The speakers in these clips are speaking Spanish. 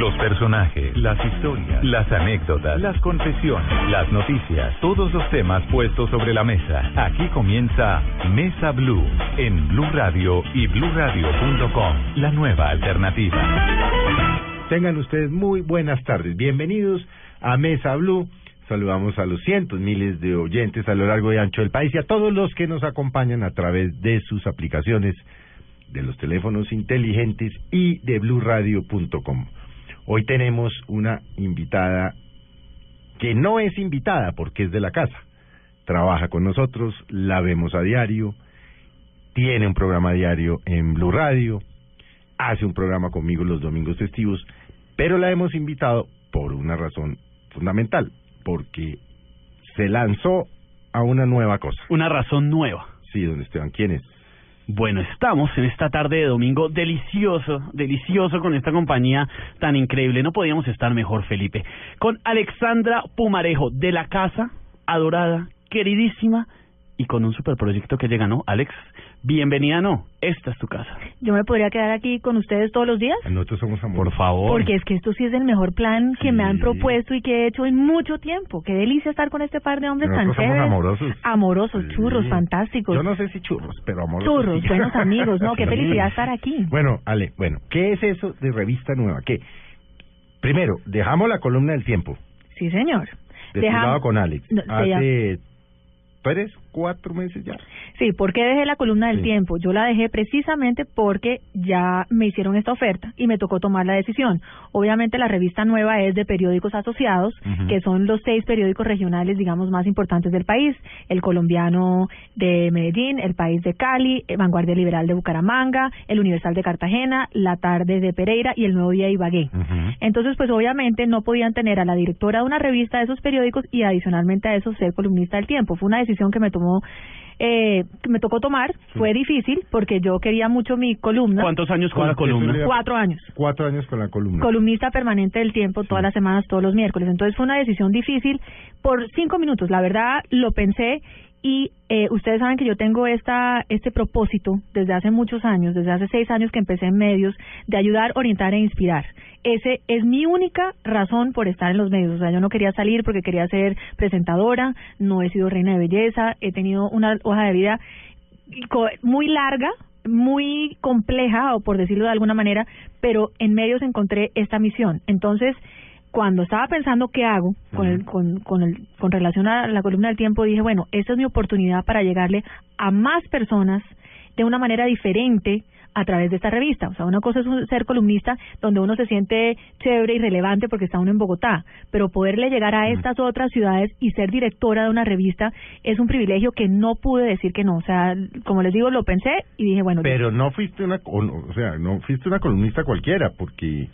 Los personajes, las historias, las anécdotas, las confesiones, las noticias, todos los temas puestos sobre la mesa. Aquí comienza Mesa Blue en Blue Radio y bluradio.com, la nueva alternativa. Tengan ustedes muy buenas tardes. Bienvenidos a Mesa Blue. Saludamos a los cientos, miles de oyentes a lo largo y ancho del país y a todos los que nos acompañan a través de sus aplicaciones de los teléfonos inteligentes y de bluradio.com. Hoy tenemos una invitada que no es invitada porque es de la casa. Trabaja con nosotros, la vemos a diario, tiene un programa diario en Blue Radio, hace un programa conmigo los domingos festivos, pero la hemos invitado por una razón fundamental, porque se lanzó a una nueva cosa. Una razón nueva. Sí, don Esteban, ¿quién es? Bueno, estamos en esta tarde de domingo delicioso, delicioso con esta compañía tan increíble. No podíamos estar mejor, Felipe. Con Alexandra Pumarejo, de la casa, adorada, queridísima, y con un superproyecto que llega, ¿no? Alex, bienvenida, no. Esta es tu casa. Yo me podría quedar aquí con ustedes todos los días. Nosotros somos amor. Por favor. Porque es que esto sí es el mejor plan que me han propuesto y que he hecho en mucho tiempo. Qué delicia estar con este par de hombres tan Nosotros somos chéveres. amorosos. Amorosos, Sí. churros, fantásticos. Yo no sé si churros, pero amorosos. Churros, sí. buenos amigos, ¿no? Qué felicidad estar aquí. Bueno, Ale, bueno, ¿qué es eso de revista nueva? ¿Qué? Primero, dejamos la columna del tiempo, Sí, señor. desfilado Deja- con Alex. No, Hace tres, cuatro meses ya. Sí, ¿por qué dejé la columna del Sí. tiempo? Yo la dejé precisamente porque ya me hicieron esta oferta y me tocó tomar la decisión. Obviamente la revista nueva es de periódicos asociados, que son los seis periódicos regionales, digamos, más importantes del país. El colombiano de Medellín, el país de Cali, eh, Vanguardia Liberal de Bucaramanga, el Universal de Cartagena, La Tarde de Pereira y el Nuevo Día de Ibagué. Entonces, pues obviamente no podían tener a la directora de una revista de esos periódicos y adicionalmente a eso ser columnista del tiempo. Fue una decisión que me tomó, eh, me tocó tomar. Fue difícil porque yo quería mucho mi columna. ¿Cuántos años con la ¿Cuánto columna? Cuatro años. Cuatro años con la columna. Columnista permanente del tiempo todas las semanas, todos los miércoles. Entonces fue una decisión difícil por cinco minutos. La verdad lo pensé y eh, ustedes saben que yo tengo esta este propósito desde hace muchos años, desde hace seis años que empecé en medios, de ayudar, orientar e inspirar. Ese es mi única razón por estar en los medios. O sea, yo no quería salir porque quería ser presentadora, no he sido reina de belleza, he tenido una hoja de vida muy larga, muy compleja, o por decirlo de alguna manera, pero en medios encontré esta misión. Entonces, cuando estaba pensando qué hago con, el, con, con, el, con relación a la columna del tiempo, dije, bueno, esta es mi oportunidad para llegarle a más personas de una manera diferente a través de esta revista. O sea, una cosa es un- ser columnista donde uno se siente chévere y relevante porque está uno en Bogotá, pero poderle llegar a estas otras ciudades y ser directora de una revista es un privilegio que no pude decir que no. O sea, como les digo, lo pensé y dije, bueno, Pero no fuiste una, o, sea, no fuiste una columnista cualquiera, porque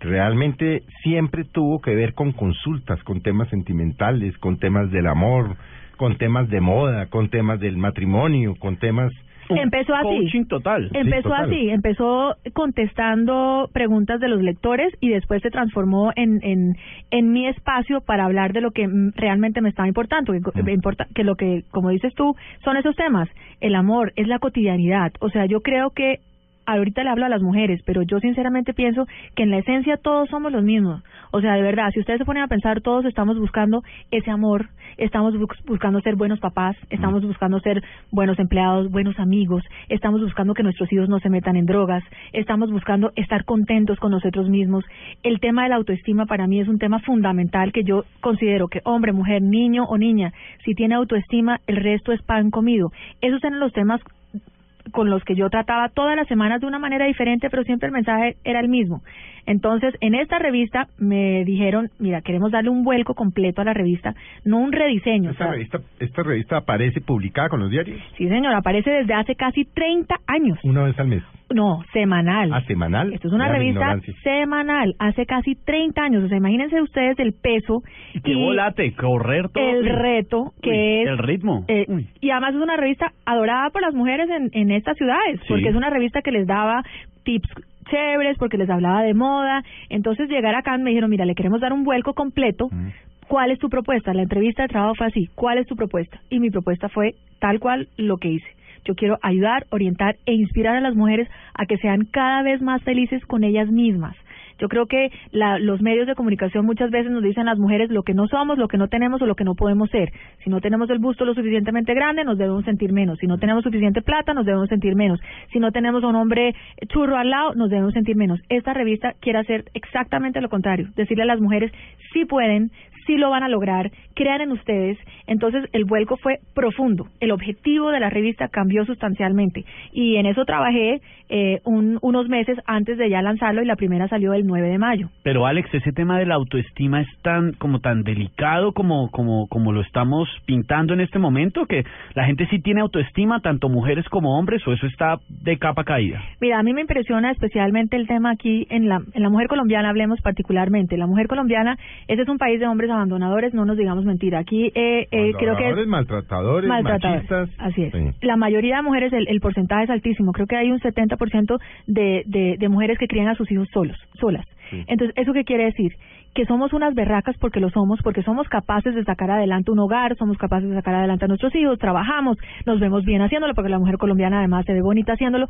realmente siempre tuvo que ver con consultas, con temas sentimentales, con temas del amor, con temas de moda, con temas del matrimonio, con temas... Empezó así. Coaching total. Empezó total. así, empezó contestando preguntas de los lectores y después se transformó en, en, en mi espacio para hablar de lo que mm, realmente me estaba importando, que, me importa, que lo que, como dices tú, son esos temas. El amor, es la cotidianidad. O sea, yo creo que ahorita le hablo a las mujeres, pero yo sinceramente pienso que en la esencia todos somos los mismos. O sea, de verdad, si ustedes se ponen a pensar, todos estamos buscando ese amor, estamos bus- buscando ser buenos papás, estamos buscando ser buenos empleados, buenos amigos, estamos buscando que nuestros hijos no se metan en drogas, estamos buscando estar contentos con nosotros mismos. El tema de la autoestima para mí es un tema fundamental que yo considero que hombre, mujer, niño o niña, si tiene autoestima, el resto es pan comido. Esos eran los temas con los que yo trataba todas las semanas de una manera diferente, pero siempre el mensaje era el mismo. Entonces, en esta revista me dijeron, mira, queremos darle un vuelco completo a la revista, no un rediseño. o Esta sea, revista, esta revista aparece publicada con los diarios sí, señor, aparece desde hace casi 30 años. una vez al mes. No, semanal. ¿A semanal? Esto es una revista semanal, hace casi 30 años. O sea, imagínense ustedes el peso Y qué volate, correr todo. el reto que Uy, es El ritmo. eh, y además es una revista adorada por las mujeres en, en estas ciudades, Sí. porque es una revista que les daba tips chéveres, porque les hablaba de moda. Entonces llegar acá me dijeron, mira, le queremos dar un vuelco completo. Mm. ¿Cuál es tu propuesta? La entrevista de trabajo fue así. ¿Cuál es tu propuesta? Y mi propuesta fue tal cual lo que hice. Yo quiero ayudar, orientar e inspirar a las mujeres a que sean cada vez más felices con ellas mismas. Yo creo que la, los medios de comunicación muchas veces nos dicen a las mujeres lo que no somos, lo que no tenemos o lo que no podemos ser. Si no tenemos el busto lo suficientemente grande, nos debemos sentir menos. Si no tenemos suficiente plata, nos debemos sentir menos. Si no tenemos un hombre churro al lado, nos debemos sentir menos. Esta revista quiere hacer exactamente lo contrario, decirle a las mujeres si pueden, sí lo van a lograr, crean en ustedes. Entonces el vuelco fue profundo. El objetivo de la revista cambió sustancialmente. Y en eso trabajé eh, un, unos meses antes de ya lanzarlo y la primera salió el 9 de mayo. Pero Alex, ese tema de la autoestima es tan como tan delicado como como como lo estamos pintando en este momento que la gente sí tiene autoestima tanto mujeres como hombres o eso está de capa caída. Mira, a mí me impresiona especialmente el tema aquí en la en la mujer colombiana hablemos particularmente. La mujer colombiana, ese es un país de hombres abandonadores, no nos digamos mentira. Aquí eh, eh, creo que es maltratadores, machistas. Así es. La mayoría de mujeres el, el porcentaje es altísimo. Creo que hay un 70% de, de, de mujeres que crían a sus hijos solos, solas. Entonces, ¿eso qué quiere decir? Que somos unas berracas porque lo somos, porque somos capaces de sacar adelante un hogar, somos capaces de sacar adelante a nuestros hijos, trabajamos, nos vemos bien haciéndolo, porque la mujer colombiana además se ve bonita haciéndolo,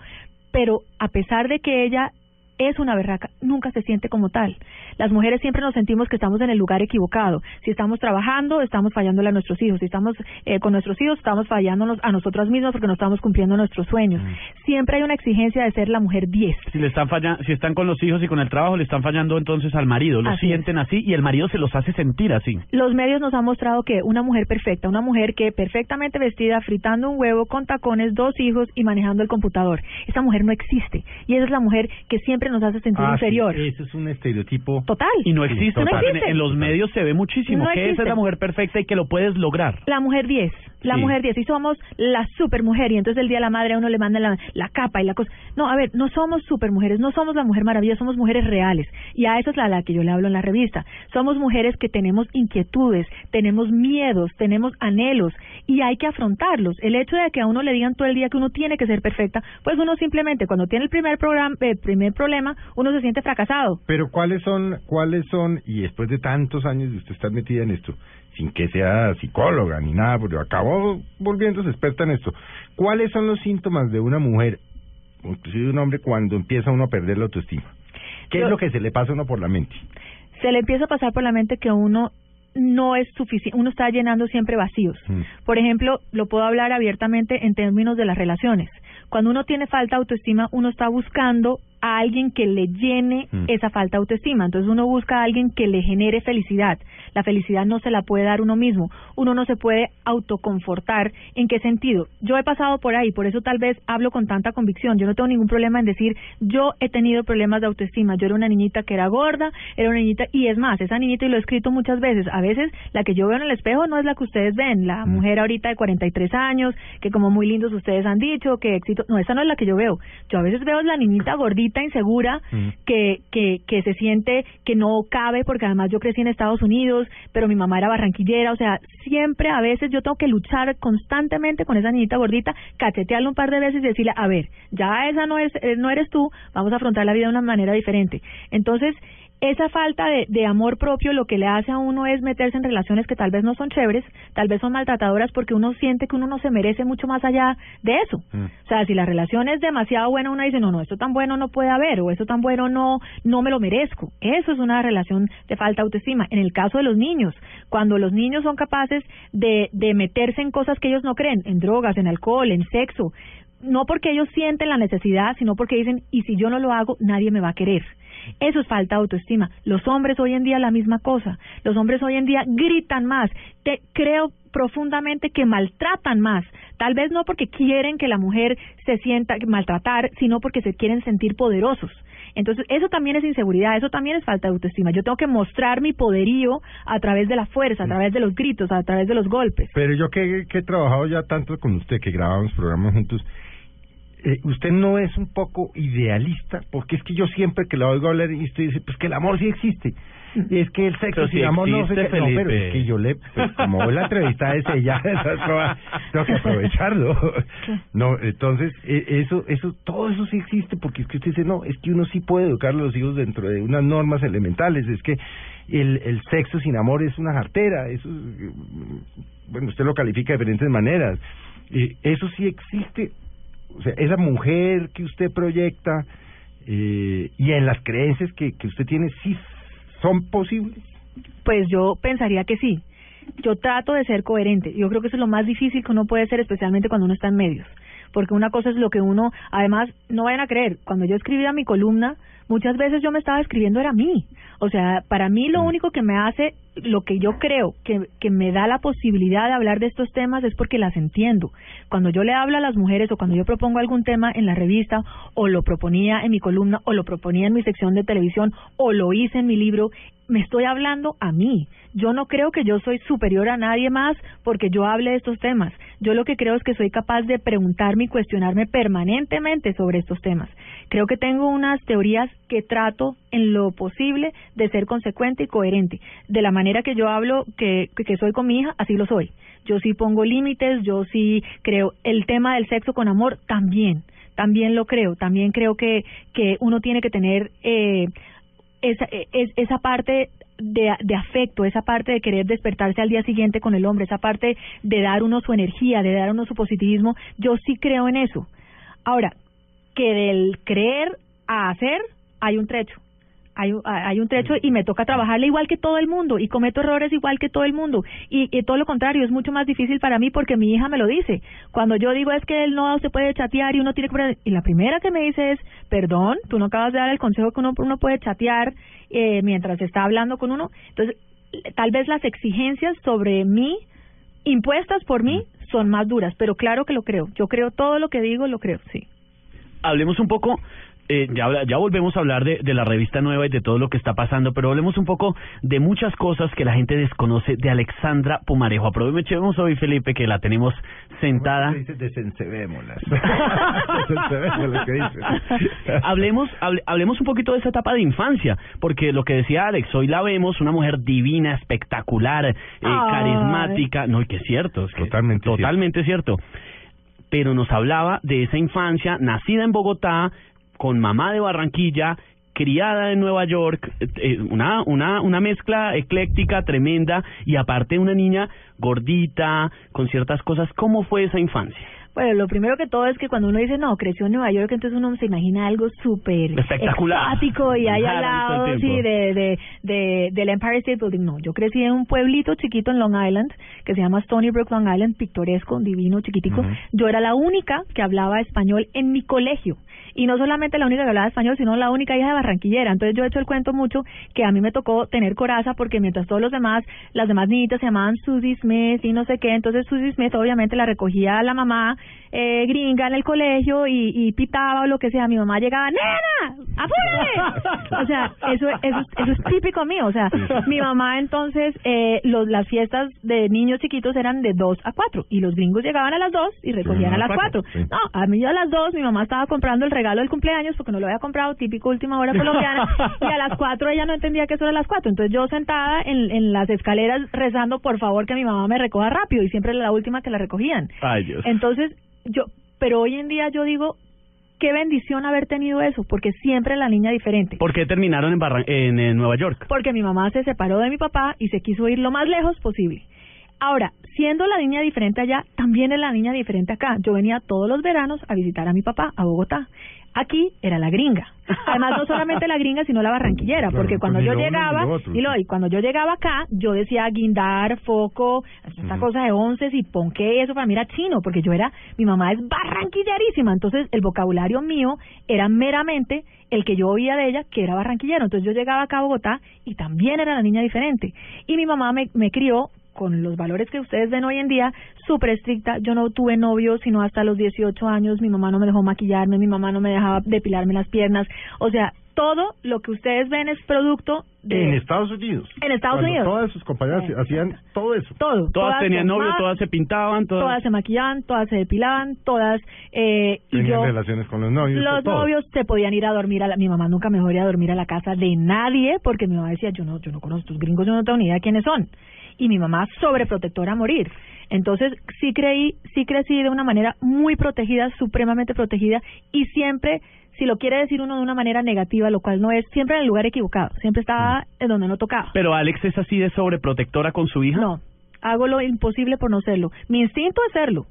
pero a pesar de que ella es una berraca, nunca se siente como tal. Las mujeres siempre nos sentimos que estamos en el lugar equivocado. Si estamos trabajando, estamos fallándole a nuestros hijos. Si estamos eh, con nuestros hijos, estamos fallándonos a nosotras mismas porque no estamos cumpliendo nuestros sueños. Mm. Siempre hay una exigencia de ser la mujer 10. Si le están fallando, si están con los hijos y con el trabajo, le están fallando entonces al marido. Lo sienten así y el marido se los hace sentir así. Los medios nos han mostrado que una mujer perfecta, una mujer que perfectamente vestida, fritando un huevo, con tacones, dos hijos y manejando el computador. Esa mujer no existe. Y esa es la mujer que siempre nos hace sentir ah, inferior. eso es un estereotipo. Total. Y no existe. En, los medios se ve muchísimo que esa es la mujer perfecta y que lo puedes lograr. La mujer 10. La mujer 10. Y somos la supermujer. Y entonces el día de la madre a uno le manda la, la capa y la cosa. No, a ver, no somos supermujeres. No somos la mujer maravilla. Somos mujeres reales. Y a eso es la, la que yo le hablo en la revista. Somos mujeres que tenemos inquietudes, tenemos miedos, tenemos anhelos. Y hay que afrontarlos. El hecho de que a uno le digan todo el día que uno tiene que ser perfecta, pues uno simplemente cuando tiene el primer programa, el primer problema, uno se siente fracasado. Pero ¿cuáles son, cuáles son, y después de tantos años de usted estar metida en esto, sin que sea psicóloga ni nada, porque acabó volviéndose experta en esto, ¿cuáles son los síntomas de una mujer, inclusive de un hombre, cuando empieza uno a perder la autoestima? ¿Qué es lo que se le pasa a uno por la mente? Se le empieza a pasar por la mente que uno no es suficiente, uno está llenando siempre vacíos. Mm. Por ejemplo, lo puedo hablar abiertamente en términos de las relaciones. Cuando uno tiene falta de autoestima, uno está buscando a alguien que le llene mm. esa falta de autoestima. Entonces uno busca a alguien que le genere felicidad. La felicidad no se la puede dar uno mismo. Uno no se puede autoconfortar. ¿En qué sentido? Yo he pasado por ahí, por eso tal vez hablo con tanta convicción. Yo no tengo ningún problema en decir, yo he tenido problemas de autoestima. Yo era una niñita que era gorda, era una niñita, y es más, esa niñita, y lo he escrito muchas veces, a veces la que yo veo en el espejo no es la que ustedes ven. La mm. mujer ahorita de 43 años, que como muy lindos ustedes han dicho, que éxito. No, esa no es la que yo veo. Yo a veces veo la niñita gordita insegura mm. que, que, que se siente que no cabe, porque además yo crecí en Estados Unidos, pero mi mamá era barranquillera, o sea, siempre a veces yo tengo que luchar constantemente con esa niñita gordita, cachetearla un par de veces y decirle, a ver, ya esa no, es, eh, no eres tú, vamos a afrontar la vida de una manera diferente. Entonces, esa falta de, de, amor propio lo que le hace a uno es meterse en relaciones que tal vez no son chéveres, tal vez son maltratadoras porque uno siente que uno no se merece mucho más allá de eso. Mm. O sea, si la relación es demasiado buena, uno dice, no, no, esto tan bueno no puede haber o esto tan bueno no, no me lo merezco. Eso es una relación de falta de autoestima. En el caso de los niños, cuando los niños son capaces de, de meterse en cosas que ellos no creen, en drogas, en alcohol, en sexo, no porque ellos sienten la necesidad, sino porque dicen, y si yo no lo hago, nadie me va a querer. Eso es falta de autoestima. Los hombres hoy en día la misma cosa. Los hombres hoy en día gritan más. Te, creo profundamente que maltratan más. Tal vez no porque quieren que la mujer se sienta maltratar, sino porque se quieren sentir poderosos. Entonces, eso también es inseguridad, eso también es falta de autoestima. Yo tengo que mostrar mi poderío a través de la fuerza, a través de los gritos, a través de los golpes. Pero yo que, que he trabajado ya tanto con usted, que grabamos programas juntos, eh, usted no es un poco idealista, porque es que yo siempre que la oigo hablar y usted dice, pues que el amor sí existe. Y es que el sexo si amor no se pero es que yo le, pues, como la entrevista es ella, tengo que aprovecharlo. No, entonces, e, eso, eso, todo eso sí existe, porque es que usted dice, no, es que uno sí puede educar a los hijos dentro de unas normas elementales, es que el, el sexo sin amor es una jartera, eso, bueno, usted lo califica de diferentes maneras. Eh, eso sí existe, o sea, esa mujer que usted proyecta, eh, y en las creencias que, que usted tiene, ¿sí son posibles? Pues yo pensaría que sí. Yo trato de ser coherente. Yo creo que eso es lo más difícil que uno puede ser, especialmente cuando uno está en medios. Porque una cosa es lo que uno, además, no vayan a creer, cuando yo escribía mi columna, muchas veces yo me estaba escribiendo era a mí. O sea, para mí lo único que me hace, lo que yo creo que, me da la posibilidad de hablar de estos temas es porque las entiendo. Cuando yo le hablo a las mujeres o cuando yo propongo algún tema en la revista o lo proponía en mi columna o lo proponía en mi sección de televisión o lo hice en mi libro, me estoy hablando a mí. Yo no creo que yo soy superior a nadie más porque yo hable de estos temas. Yo lo que creo es que soy capaz de preguntarme y cuestionarme permanentemente sobre estos temas. Creo que tengo unas teorías que trato en lo posible de ser consecuente y coherente. De la manera que yo hablo, que, que soy con mi hija, así lo soy. Yo sí pongo límites, yo sí creo el tema del sexo con amor también. También lo creo, también creo que, que uno tiene que tener eh, esa, es, esa parte de, de afecto, esa parte de querer despertarse al día siguiente con el hombre, esa parte de dar uno su energía, de dar uno su positivismo, yo sí creo en eso. Ahora, que del creer a hacer hay un trecho hay, hay un trecho y me toca trabajarle igual que todo el mundo y cometo errores igual que todo el mundo. Y, y, todo lo contrario es mucho más difícil para mí porque mi hija me lo dice. Cuando yo digo es que él no se puede chatear y uno tiene que y la primera que me dice es perdón tú no acabas de dar el consejo que uno, uno puede chatear eh, mientras está hablando con uno entonces tal vez las exigencias sobre mí impuestas por mí son más duras pero claro que lo creo. Yo creo todo lo que digo lo creo sí. Hablemos un poco eh, ya, ya volvemos a hablar de, de la revista nueva y de todo lo que está pasando, pero hablemos un poco de muchas cosas que la gente desconoce de Alexandra Pumarejo. Aprovechemos hoy, Felipe, que la tenemos sentada. Hablemos, hablemos un poquito de esa etapa de infancia, porque lo que decía Alex, hoy la vemos, una mujer divina, espectacular, eh, carismática. No, y que es cierto, es totalmente, totalmente cierto. Pero nos hablaba de esa infancia, nacida en Bogotá, con mamá de Barranquilla, criada en Nueva York, eh, una, una, una mezcla ecléctica tremenda y aparte una niña gordita, con ciertas cosas. ¿Cómo fue esa infancia? Bueno, lo primero que todo es que cuando uno dice, no, creció en Nueva York, entonces uno se imagina algo súper espectacular y ahí al lado, sí, de, de, de, del Empire State Building. No, yo crecí en un pueblito chiquito en Long Island, que se llama Stony Brook, Long Island, pictoresco, divino, chiquitico. Yo era la única que hablaba español en mi colegio y no solamente la única que hablaba español, sino la única hija de barranquillera. Entonces yo he hecho el cuento mucho que a mí me tocó tener coraza porque mientras todos los demás, las demás niñitas se llamaban Susie Smith y no sé qué, entonces Susie Smith obviamente la recogía la mamá eh, gringa en el colegio y, y pitaba o lo que sea, mi mamá llegaba, ¡Nena! ¡Apúrate! o sea, eso, eso, eso es típico mío, o sea, mi mamá entonces, eh, los, las fiestas de niños chiquitos eran de 2 a 4 y los gringos llegaban a las 2 y recogían a las 4. No, a mí a las 2 mi mamá estaba comprando el regalo del cumpleaños porque no lo había comprado, típico última hora colombiana, y a las 4 ella no entendía que eso era las 4. Entonces yo sentada en, en las escaleras rezando por favor que mi mamá me recoja rápido y siempre era la última que la recogían. Ay, Dios. Entonces yo, pero hoy en día yo digo, qué bendición haber tenido eso, porque siempre la niña diferente. ¿Por qué terminaron en, en, Nueva York? Porque mi mamá se separó de mi papá y se quiso ir lo más lejos posible. Ahora, siendo la niña diferente allá, también es la niña diferente acá. Yo venía todos los veranos a visitar a mi papá a Bogotá. Aquí era la gringa. Además, no solamente la gringa, sino la barranquillera, porque cuando yo llegaba, y, lo, y cuando yo llegaba acá, yo decía guindar, foco, esta cosa de once y ponqué, eso para mí era chino, porque yo era, mi mamá es barranquillerísima, entonces el vocabulario mío era meramente el que yo oía de ella, que era barranquillero. Entonces yo llegaba acá a Bogotá y también era la niña diferente. Y mi mamá me, me crió con los valores que ustedes ven hoy en día, súper estricta. Yo no tuve novio sino hasta los 18 años. Mi mamá no me dejó maquillarme, mi mamá no me dejaba depilarme las piernas. O sea, todo lo que ustedes ven es producto de... En Estados Unidos. En Estados Unidos. Todas sus compañeras hacían todo eso. Todo. Todas, tenían novio, todas se pintaban, todas... Todas se maquillaban, todas se depilaban, todas... Eh, Tenían relaciones con los novios. Los novios se podían ir a dormir a la... Mi mamá nunca me dejó ir a dormir a la casa de nadie porque mi mamá decía, yo no, yo no conozco a estos gringos, yo no tengo ni idea quiénes son y mi mamá sobreprotectora a morir. Entonces sí creí, sí crecí de una manera muy protegida, supremamente protegida y siempre, si lo quiere decir uno de una manera negativa, lo cual no es, siempre en el lugar equivocado, siempre estaba mm. en donde no tocaba. Pero Alex es así de sobreprotectora con su hija. No, hago lo imposible por no serlo. Mi instinto es serlo,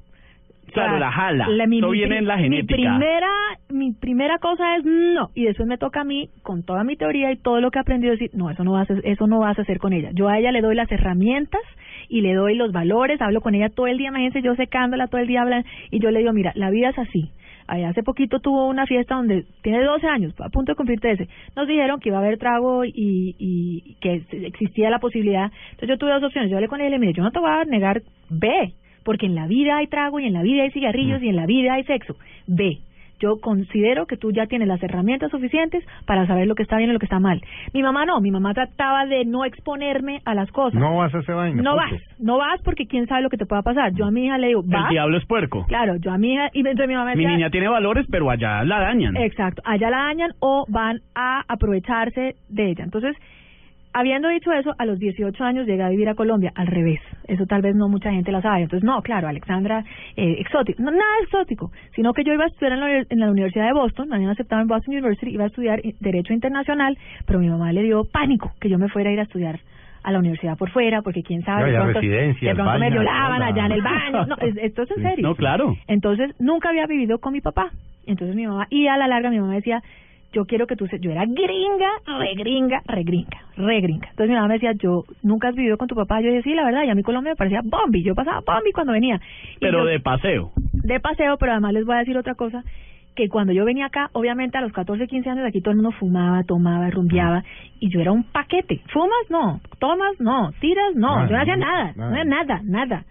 Claro, la jala. mi, Eso mi viene en la genética. Mi primera, mi primera cosa es no. Y después me toca a mí, con toda mi teoría y todo lo que he aprendido, decir, no, eso no vas a, eso no vas a hacer con ella. Yo a ella le doy las herramientas y le doy los valores, hablo con ella todo el día, imagínense yo secándola todo el día hablando, y yo le digo, mira, la vida es así. Ay, hace poquito tuvo una fiesta donde tiene 12 años, a punto de cumplir 13. Nos dijeron que iba a haber trago y, y que existía la posibilidad. Entonces yo tuve dos opciones. Yo hablé con ella y le dije, mire, yo no te voy a negar, ve, porque en la vida hay trago y en la vida hay cigarrillos y en la vida hay sexo. Ve. Yo considero que tú ya tienes las herramientas suficientes para saber lo que está bien y lo que está mal. Mi mamá no, mi mamá trataba de no exponerme a las cosas. No vas a hacer vaina. No punto. vas, no vas porque quién sabe lo que te pueda pasar. Yo a mi hija le digo, El vas. diablo es puerco. Claro, yo a mi hija, y entonces mi mamá Mi niña tiene valores, pero allá la dañan. Exacto, allá la dañan o van a aprovecharse de ella. Entonces, habiendo dicho eso, a los 18 años llegué a vivir a Colombia, al revés. Eso tal vez no mucha gente la sabe. Entonces, no, claro, Alexandra, eh, exótico. No, nada exótico, sino que yo iba a estudiar en la, en la Universidad de Boston, me habían aceptado en Boston University, iba a estudiar eh, Derecho Internacional, pero mi mamá le dio pánico que yo me fuera a ir a estudiar a la universidad por fuera, porque quién sabe, No, de pronto, de pronto me violaban hola. allá en el baño. No, es- esto es en serio. No, claro. Entonces, nunca había vivido con mi papá. Entonces mi mamá, y a la larga mi mamá decía, yo quiero que tú se... Yo era gringa, re gringa, re gringa, re gringa. Entonces mi mamá me decía, yo, ¿nunca has vivido con tu papá? Yo decía, sí, la verdad, y a mí Colombia me parecía bombi. Yo pasaba bombi cuando venía. Y Pero yo- de paseo. de paseo, pero además les voy a decir otra cosa, que cuando yo venía acá, obviamente a los 14, 15 años aquí todo el mundo fumaba, tomaba, rumbeaba, y yo era un paquete. ¿Fumas? No. ¿Tomas? No. ¿Tiras? No. Nada, yo no hacía nada. no era nada, nada.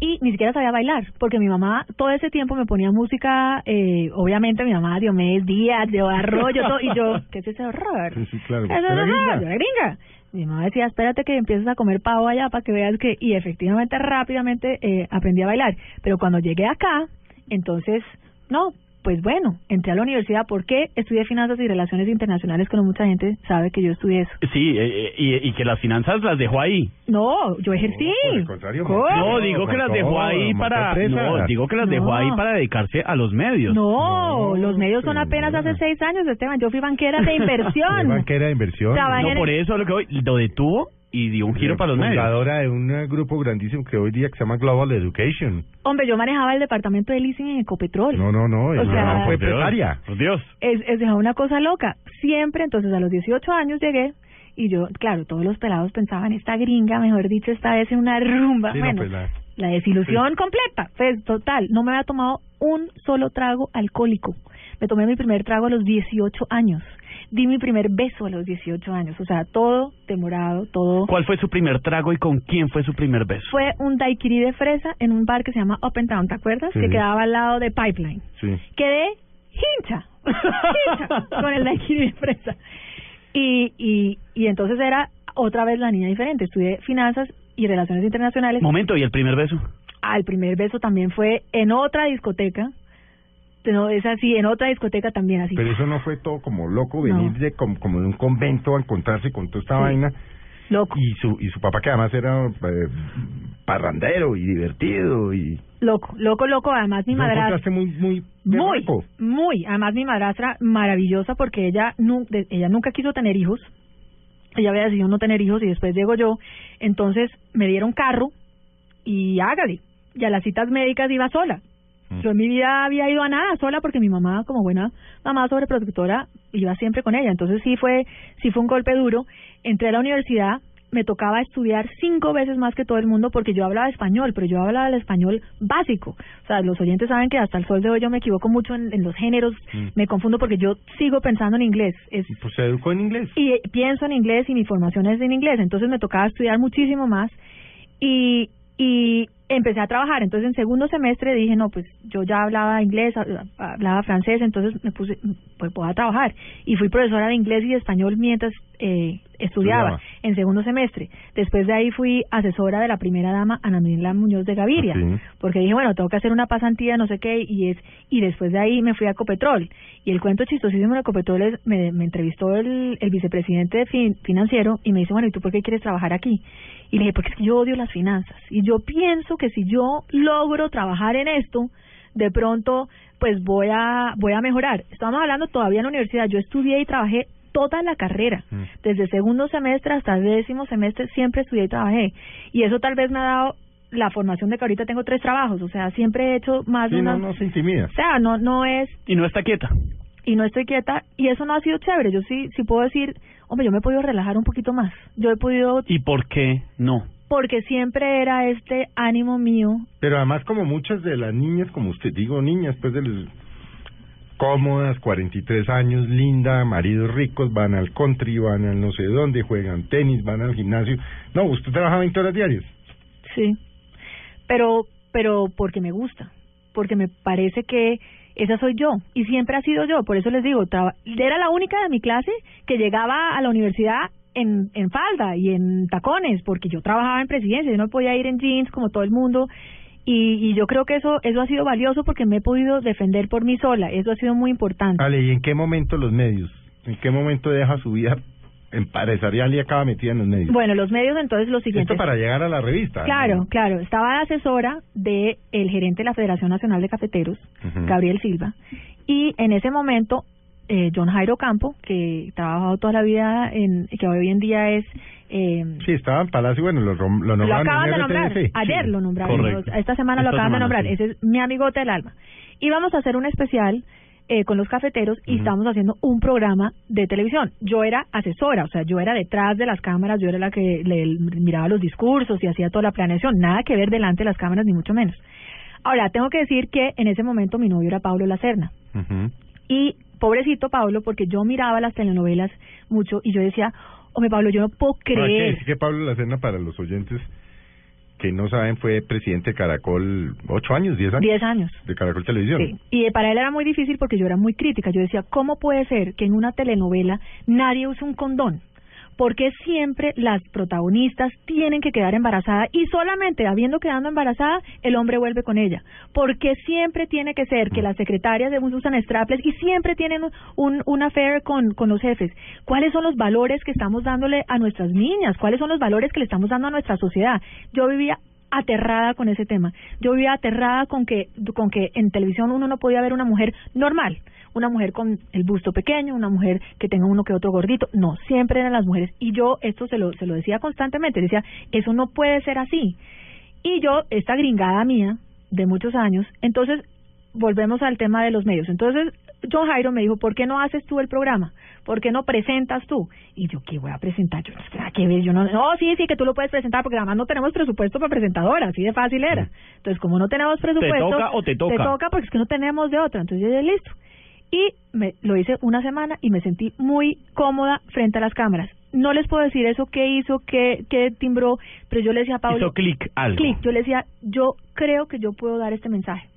Y ni siquiera sabía bailar, porque mi mamá todo ese tiempo me ponía música, eh, obviamente mi mamá Diomedes Díaz, de Arroyo, todo, y yo, ¿qué es ese horror? Sí, sí, claro. Eso es gringa. nada, yo era gringa. Mi mamá decía, espérate que empieces a comer pavo allá para que veas que... Y efectivamente, rápidamente eh, aprendí a bailar. Pero cuando llegué acá, entonces, no, pues bueno, entré a la universidad. ¿Por qué? Estudié finanzas y relaciones internacionales, que no mucha gente sabe que yo estudié eso. Sí, eh, eh, y, y que las finanzas las dejó ahí. No, yo ejercí. por el contrario, No, digo que las dejó ahí para... No, digo que las dejó No. ahí para dedicarse a los medios. No, No, los medios son apenas hace seis años, Esteban. Yo fui banquera de inversión. banquera de inversión. Trabajé No, por eso lo que hoy lo detuvo y dio un giro para los medios. Fundadora de un grupo grandísimo que hoy día que se llama Global Education. Hombre, yo manejaba el departamento de leasing en Ecopetrol. No, no, no. O sea- fue Por Dios, empresaria. por Dios. es, es una cosa loca. Siempre, entonces a los 18 años llegué y yo, claro, todos los pelados pensaban, esta gringa, mejor dicho, esta vez en una rumba. Sí, no, bueno, pues, la- la desilusión completa, pues total, no me había tomado un solo trago alcohólico. Me tomé mi primer trago a los 18 años. Di mi primer beso a los 18 años. O sea, todo demorado, todo. ¿Cuál fue su primer trago y con quién fue su primer beso? Fue un daiquiri de fresa en un bar que se llama Up and Down, ¿te acuerdas? Sí. Que quedaba al lado de Pipeline. Sí. Quedé hincha, hincha con el daiquiri de fresa. Y, y, y entonces era otra vez la niña diferente. Estudié finanzas y relaciones internacionales. Momento, ¿y el primer beso? Ah, el primer beso también fue en otra discoteca. No, es así, en otra discoteca también así. Pero eso no fue todo como loco, No. venir de como, como de un convento a encontrarse con toda esta Sí. vaina. Loco, Y su, y su papá que además era eh, parrandero y divertido y... loco, loco, loco. Además mi madrastra... muy, muy... Muy, berraco. muy. Además mi madrastra maravillosa porque ella, nu ella nunca quiso tener hijos. Ella había decidido no tener hijos y después llego yo. Entonces me dieron carro y hágale. Y a las citas médicas iba sola. Mm. Yo en mi vida había ido a nada sola porque mi mamá, como buena mamá sobreprotectora, iba siempre con ella. Entonces sí fue, sí fue un golpe duro. Entré a la universidad, me tocaba estudiar cinco veces más que todo el mundo porque yo hablaba español, pero yo hablaba el español básico. O sea, los oyentes saben que hasta el sol de hoy yo me equivoco mucho en, en los géneros, Mm. me confundo porque yo sigo pensando en inglés. Es, Y pues se educó en inglés. y eh, pienso en inglés y mi formación es en inglés, entonces me tocaba estudiar muchísimo más y, y empecé a trabajar. Entonces en segundo semestre dije, no, pues yo ya hablaba inglés, hab- hablaba francés, entonces me puse, pues voy a trabajar. Y fui profesora de inglés y español mientras eh, estudiaba Estudiaba. en segundo semestre. Después de ahí fui asesora de la primera dama Ana Mila Muñoz de Gaviria, Sí. porque dije, bueno, tengo que hacer una pasantía, no sé qué, y es y después de ahí me fui a Ecopetrol. Y el cuento chistosísimo de Ecopetrol es, me, me entrevistó el, el vicepresidente de fin- financiero y me dice, bueno, ¿y tú por qué quieres trabajar aquí? Y le dije, porque es que yo odio las finanzas. Y yo pienso que si yo logro trabajar en esto, de pronto, pues voy a, voy a mejorar. Estamos hablando todavía en la universidad. Yo estudié y trabajé toda la carrera. Mm. Desde segundo semestre hasta décimo semestre siempre estudié y trabajé. Y eso tal vez me ha dado la formación de que ahorita tengo tres trabajos, o sea, siempre he hecho más de una... no, no se intimida. O sea, no, no es Y no está quieta. y no estoy quieta y eso no ha sido chévere. Yo sí, sí puedo decir, hombre, yo me he podido relajar un poquito más. Yo he podido, ¿Y por qué no? porque siempre era este ánimo mío. Pero además como muchas de las niñas, como usted digo, niñas, pues de los cómodas, 43 años, linda, maridos ricos, van al country, van al no sé dónde, juegan tenis, van al gimnasio. No, usted trabaja 20 horas diarias. Sí. Pero, pero porque me gusta, porque me parece que esa soy yo y siempre ha sido yo. Por eso les digo, era la única de mi clase que llegaba a la universidad en, en falda y en tacones, porque yo trabajaba en presidencia, yo no podía ir en jeans como todo el mundo. Y, y yo creo que eso eso ha sido valioso porque me he podido defender por mí sola. Eso ha sido muy importante. Ale, ¿y en qué momento los medios? ¿En qué momento deja su vida empresarial y acaba metida en los medios? Bueno, los medios entonces lo siguiente. Esto para llegar a la revista. Claro, ¿no? claro. Estaba de asesora de el gerente de la Federación Nacional de Cafeteros, Ujú. Gabriel Silva, y en ese momento eh, John Jairo Campo, que trabajado toda la vida en, que hoy en día es eh, Sí, estaba en Palacio, bueno, lo, lo lo nombraron acaban en de nombrar, ayer Sí. lo nombraron, correcto. esta semana lo acaban de nombrar, sí. ese es mi amigote del alma. Y vamos a hacer un especial eh, con los cafeteros y Ujú. estamos haciendo un programa de televisión. Yo era asesora, o sea, yo era detrás de las cámaras, yo era la que le miraba los discursos y hacía toda la planeación, nada que ver delante de las cámaras ni mucho menos. Ahora, tengo que decir que en ese momento mi novio era Pablo Lacerna. Y pobrecito Pablo, porque yo miraba las telenovelas mucho y yo decía, hombre Pablo, yo no puedo No, hay que creer. decir que Pablo Lacerna, para los oyentes que no saben, fue presidente de Caracol ocho años, diez años. 10 años. De Caracol Televisión. Sí. Y para él era muy difícil porque yo era muy crítica. Yo decía, ¿cómo puede ser que en una telenovela nadie use un condón? ¿Por qué siempre las protagonistas tienen que quedar embarazadas y solamente habiendo quedado embarazada el hombre vuelve con ella? ¿Por qué siempre tiene que ser que las secretarias de usan straples y siempre tienen un affair con, con los jefes? ¿Cuáles son los valores que estamos dándole a nuestras niñas? ¿Cuáles son los valores que le estamos dando a nuestra sociedad? Yo vivía aterrada con ese tema. Yo vivía aterrada con que con que en televisión uno no podía ver una mujer normal, una mujer con el busto pequeño, una mujer que tenga uno que otro gordito. No, siempre eran las mujeres. Y yo esto se lo se lo decía constantemente, decía, eso no puede ser así. Y yo esta gringada mía de muchos años, entonces volvemos al tema de los medios. Entonces, John Jairo me dijo, ¿por qué no haces tú el programa? ¿Por qué no presentas tú? Y yo, ¿qué voy a presentar? Yo, no sé, ¿qué ves? Yo no, no, sí, sí, que tú lo puedes presentar, porque además no tenemos presupuesto para presentadora, así de fácil era. Entonces, como no tenemos presupuesto... toca o te toca? Te toca porque es que no tenemos de otra. Entonces, yo dije, listo. Y me, lo hice una semana y me sentí muy cómoda frente a las cámaras. No les puedo decir eso, qué hizo, qué, qué timbró, pero yo le decía a Pablo... Hizo clic algo. clic. Yo le decía, yo creo que yo puedo dar este mensaje.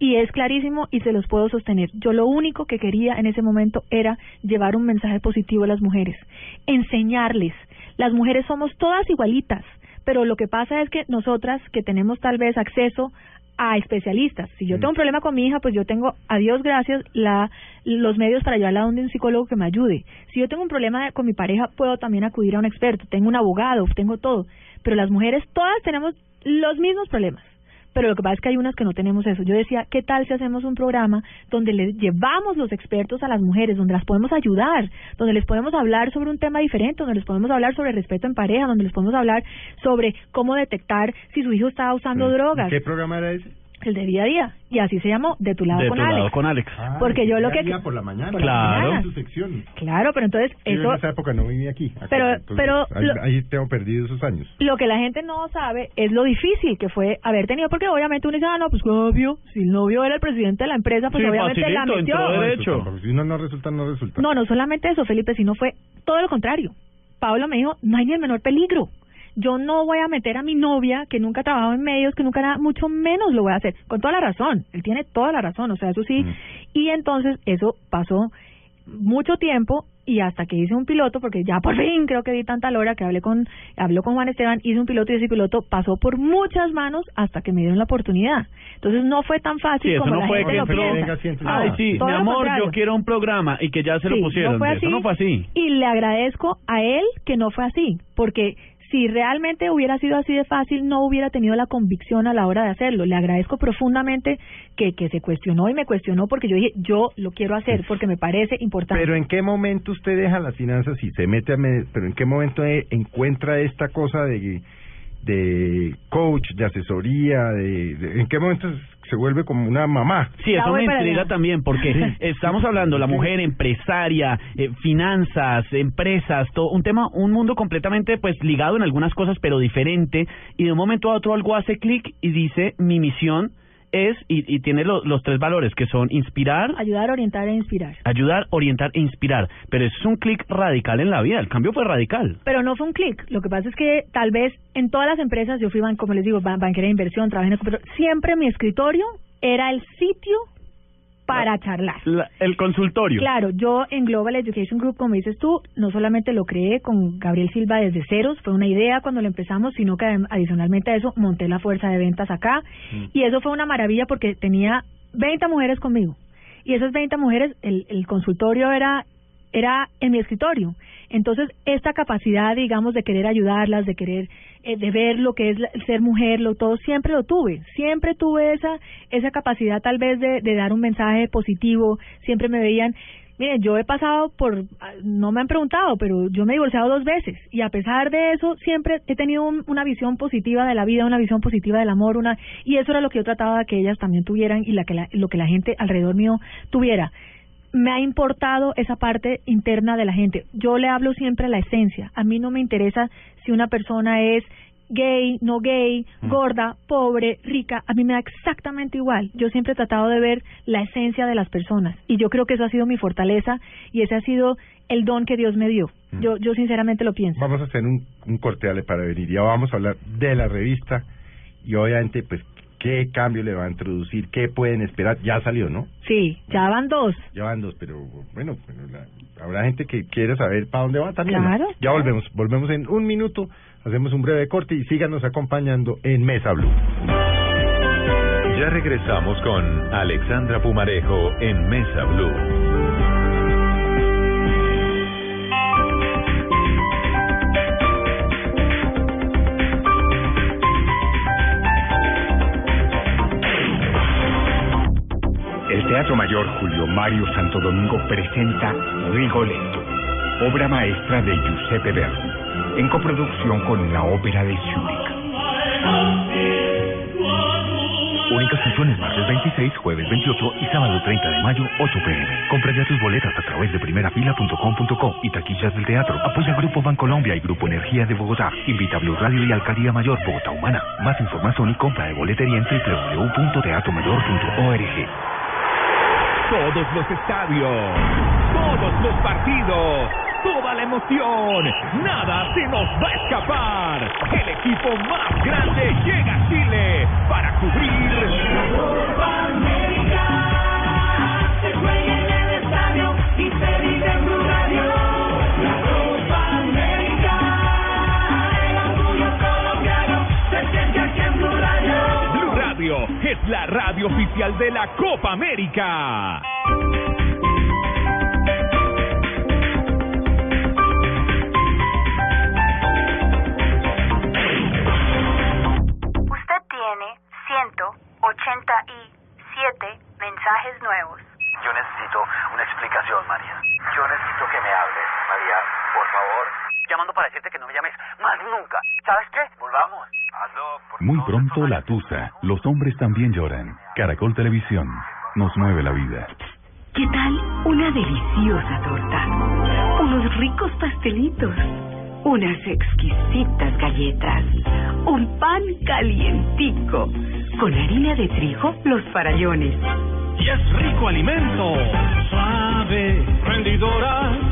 Y es clarísimo y se los puedo sostener. Yo lo único que quería en ese momento era llevar un mensaje positivo a las mujeres, enseñarles. Las mujeres somos todas igualitas, pero lo que pasa es que nosotras que tenemos tal vez acceso a especialistas. Si yo Mm. tengo un problema con mi hija, pues yo tengo, a Dios gracias, la, los medios para llevarla a donde un psicólogo que me ayude. Si yo tengo un problema con mi pareja, puedo también acudir a un experto. Tengo un abogado, tengo todo. Pero las mujeres todas tenemos los mismos problemas. Pero lo que pasa es que hay unas que no tenemos eso. Yo decía, ¿qué tal si hacemos un programa donde les llevamos los expertos a las mujeres, donde las podemos ayudar, donde les podemos hablar sobre un tema diferente, donde les podemos hablar sobre respeto en pareja, donde les podemos hablar sobre cómo detectar si su hijo está usando drogas, ¿Qué programa era ese? El de día a día. Y así se llamó, De tu lado de con tu lado Alex. con Alex. Ah, Porque yo lo que- día por la mañana. por la Claro. mañana. su sección. Claro, pero entonces Sí, eso en esa época no vivía aquí. acá, Pero- entonces, pero ahí, lo- ahí tengo perdido esos años. Lo que la gente no sabe es lo difícil que fue haber tenido, porque obviamente uno dice, ah, no, pues obvio, si el novio era el presidente de la empresa, pues Sí, obviamente la metió. No, tampoco. Si uno no resulta, no resulta. No, no solamente eso, Felipe, sino fue todo lo contrario. Pablo me dijo, no hay ni el menor peligro. Yo no voy a meter a mi novia, que nunca ha trabajado en medios, que nunca nada, mucho menos lo voy a hacer. Con toda la razón, él tiene toda la razón, o sea, eso sí. Mm. Y entonces eso pasó mucho tiempo y hasta que hice un piloto, porque ya por fin creo que di tanta lora que hablé con, habló con Juan Esteban, hice un piloto y ese piloto pasó por muchas manos hasta que me dieron la oportunidad. Entonces no fue tan fácil Sí, eso como no la fue gente que lo piensa. Ay, sí, todo mi amor, yo quiero un programa y que ya se lo Sí, pusieron. No fue Eso no fue así. Y le agradezco a él que no fue así, porque si realmente hubiera sido así de fácil, no hubiera tenido la convicción a la hora de hacerlo. Le agradezco profundamente que, que se cuestionó y me cuestionó porque yo dije, yo lo quiero hacer porque me parece importante. Pero en qué momento usted deja las finanzas y se mete a... me- Pero en qué momento eh, encuentra esta cosa de de coach, de asesoría, de, de- ¿en qué momento se vuelve como una mamá? Sí, eso me intriga también porque estamos hablando la mujer empresaria, eh, finanzas, empresas, todo un tema, un mundo completamente pues ligado en algunas cosas pero diferente y de un momento a otro algo hace clic y dice mi misión es y, y tiene lo- los tres valores que son inspirar, Ayudar, orientar e inspirar. ayudar, orientar e inspirar, pero eso es un clic radical en la vida, el cambio fue radical. Pero no fue un clic. Lo que pasa es que tal vez en todas las empresas, yo fui, como les digo, ban- banquera de inversión, trabajé en el siempre mi escritorio era el sitio para charlar. La- el consultorio. Claro, yo en Global Education Group, como dices tú, no solamente lo creé con Gabriel Silva desde ceros, fue una idea cuando lo empezamos, sino que adicionalmente a eso monté la fuerza de ventas acá y eso fue una maravilla porque tenía 20 mujeres conmigo y esas 20 mujeres, el, el consultorio era era en mi escritorio. Entonces, esta capacidad, digamos, de querer ayudarlas, de querer, eh, de ver lo que es ser mujer, lo todo, siempre lo tuve. Siempre tuve esa, esa capacidad tal vez de, de dar un mensaje positivo. Siempre me veían, miren, yo he pasado por, ah, no me han preguntado, pero yo me he divorciado dos veces. Y a pesar de eso, siempre he tenido un- una visión positiva de la vida, una visión positiva del amor, una, y eso era lo que yo trataba de que ellas también tuvieran y la que la, lo que la gente alrededor mío tuviera me ha importado esa parte interna de la gente. Yo le hablo siempre a la esencia. A mí no me interesa si una persona es gay, no gay, gorda, pobre, rica. A mí me da exactamente igual. Yo siempre he tratado de ver la esencia de las personas. Y yo creo que eso ha sido mi fortaleza y ese ha sido el don que Dios me dio. Yo, yo sinceramente lo pienso. Vamos a hacer un, un corte Ale, para venir. Ya vamos a hablar de la revista y obviamente, pues, qué cambio le va a introducir, qué pueden esperar. Ya salió, ¿no? Sí, ya van dos. Ya van dos, pero bueno, bueno, la- habrá gente que quiere saber para dónde va también. ¿no? Claro. Ya volvemos, volvemos en un minuto, hacemos un breve corte y síganos acompañando en Mesa Blue. Ya regresamos con Alexandra Pumarejo en Mesa Blue. El Teatro Mayor Julio Mario Santo Domingo presenta Rigoletto, obra maestra de Giuseppe Verdi, en coproducción con la Ópera de Zúrich. Únicas funciones martes 26, jueves 28 y sábado 30 de mayo, 8 pm. Compra ya tus boletas a través de primerafila.com.co y taquillas del teatro. Apoya Grupo Bancolombia y Grupo Energía de Bogotá. Invita a Blue Radio y Alcaldía Mayor Bogotá Humana. Más información y compra de boletería en www.teatromayor.org. Todos los estadios, todos los partidos, toda la emoción, nada se nos va a escapar. El equipo más grande llega a Chile para cubrir. La radio oficial de la Copa América. Usted tiene 187 mensajes nuevos. Yo necesito una explicación, María. Yo necesito que me hables, María, por favor. Llamando para decirte que no me llames más nunca. ¿Sabes qué? Volvamos. Hazlo. por Muy pronto La Tusa. Los hombres también lloran. Caracol Televisión. Nos mueve la vida. ¿Qué tal una deliciosa torta? Unos ricos pastelitos, unas exquisitas galletas, un pan calientico, con harina de trigo, los farallones. Y es rico alimento. Suave, rendidora.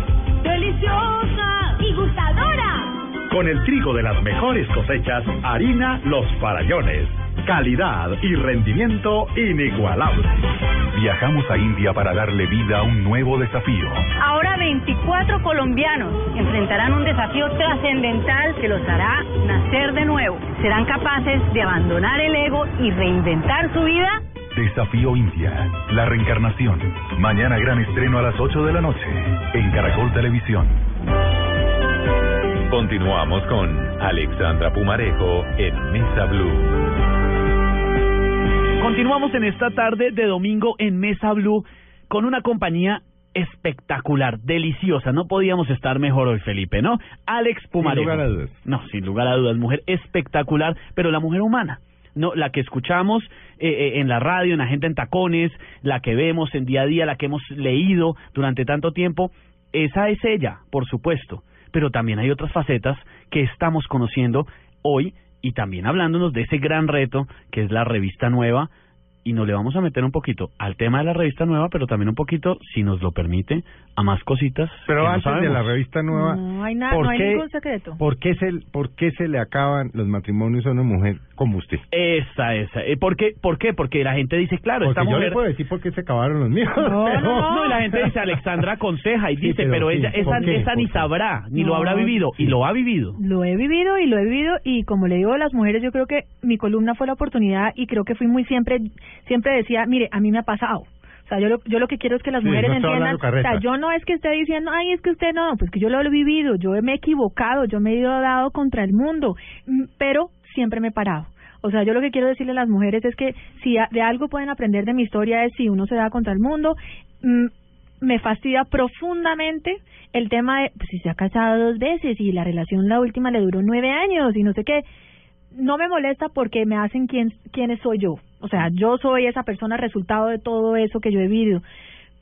Con el trigo de las mejores cosechas, harina Los Farallones. Calidad y rendimiento inigualable. Viajamos a India para darle vida a un nuevo desafío. Ahora 24 colombianos enfrentarán un desafío trascendental que los hará nacer de nuevo. ¿Serán capaces de abandonar el ego y reinventar su vida? Desafío India. La reencarnación. Mañana gran estreno a las 8 de la noche. En Caracol Televisión. Continuamos con Alexandra Pumarejo en Mesa Blue. Continuamos en esta tarde de domingo en Mesa Blue con una compañía espectacular, deliciosa. No podíamos estar mejor hoy, Felipe, ¿no? Alex Pumarejo. lugar a dudas. No, sin lugar a dudas, mujer espectacular, pero la mujer humana. No, la que escuchamos eh, eh, en la radio, en la gente en tacones, la que vemos en día a día, la que hemos leído durante tanto tiempo, esa es ella, por supuesto. Pero también hay otras facetas que estamos conociendo hoy y también hablándonos de ese gran reto que es la revista nueva y nos le vamos a meter un poquito al tema de la revista nueva, pero también un poquito, si nos lo permite, a más cositas. Pero que no antes de sabemos. la revista nueva, No hay, nada, ¿por no hay qué- ningún secreto. ¿por qué, se, ¿por qué se le acaban los matrimonios a una mujer como usted? Esa, esa. Eh, ¿Por qué? ¿Por qué? Porque la gente dice, claro, Porque esta yo mujer... le puedo decir por qué se acabaron los míos. No, pero- no, No, y la gente dice, Alexandra aconseja y Sí, dice, pero pero, sí, ella, esa, esa ni sabrá, ni lo No, habrá vivido, y lo ha vivido. Lo he vivido y lo he vivido y como le digo a las mujeres, yo creo que mi columna fue la oportunidad y creo que fui muy siempre, siempre decía, mire, a mí me ha pasado. O sea, yo lo, yo lo que quiero es que las Sí, mujeres no entiendan, o sea, yo no es que esté diciendo, ay, es que usted no, pues que yo lo he vivido, yo me he equivocado, yo me he ido dado contra el mundo, mm, pero siempre me he parado. O sea, yo lo que quiero decirle a las mujeres es que si de algo pueden aprender de mi historia es si uno se da contra el mundo, mm, me fastidia profundamente el tema de pues, si se ha casado dos veces y la relación la última le duró nueve años y no sé qué. No me molesta porque me hacen quién, quiénes soy yo. O sea, yo soy esa persona resultado de todo eso que yo he vivido.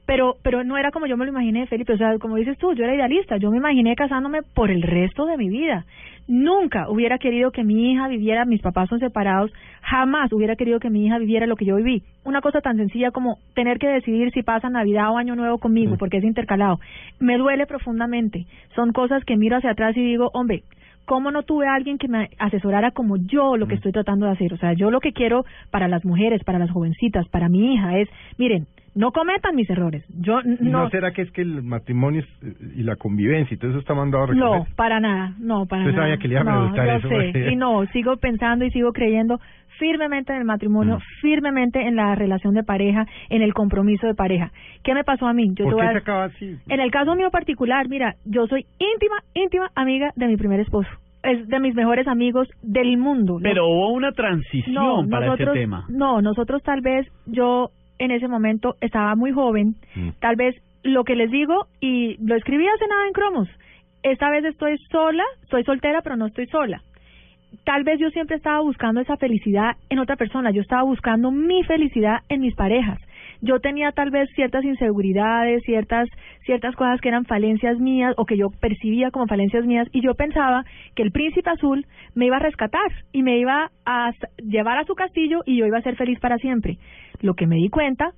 Pero, pero no era como yo me lo imaginé, Felipe. O sea, como dices tú, yo era idealista. Yo me imaginé casándome por el resto de mi vida. Nunca hubiera querido que mi hija viviera, mis papás son separados, jamás hubiera querido que mi hija viviera lo que yo viví. Una cosa tan sencilla como tener que decidir si pasa Navidad o Año Nuevo conmigo, porque es intercalado. Me duele profundamente. Son cosas que miro hacia atrás y digo, hombre, ¿cómo no tuve a alguien que me asesorara como yo lo que estoy tratando de hacer? O sea, yo lo que quiero para las mujeres, para las jovencitas, para mi hija es, miren, no cometan mis errores. Yo n- ¿Y no, ¿No será que es que los matrimonios eh, y la convivencia y todo eso está mandado a recoger? no, para nada, no, para Usted nada. sabía que le iba a no, preguntar yo eso, sé, y no, sigo pensando y sigo creyendo firmemente en el matrimonio, Mm. firmemente en la relación de pareja, en el compromiso de pareja. ¿Qué me pasó a mí? Yo te ¿Por qué a- se acaba así? En el caso mío particular, mira, yo soy íntima, íntima amiga de mi primer esposo. Es de mis mejores amigos del mundo. Pero hubo una transición no, para nosotros, ese tema. No, nosotros tal vez, yo en ese momento estaba muy joven, Mm. tal vez lo que les digo, y lo escribí hace nada en Cromos, esta vez estoy sola, estoy soltera, pero no estoy sola. Tal vez yo siempre estaba buscando esa felicidad en otra persona, yo estaba buscando mi felicidad en mis parejas. Yo tenía tal vez ciertas inseguridades, ciertas ciertas cosas que eran falencias mías o que yo percibía como falencias mías y yo pensaba que el príncipe azul me iba a rescatar y me iba a llevar a su castillo y yo iba a ser feliz para siempre. Lo que me di cuenta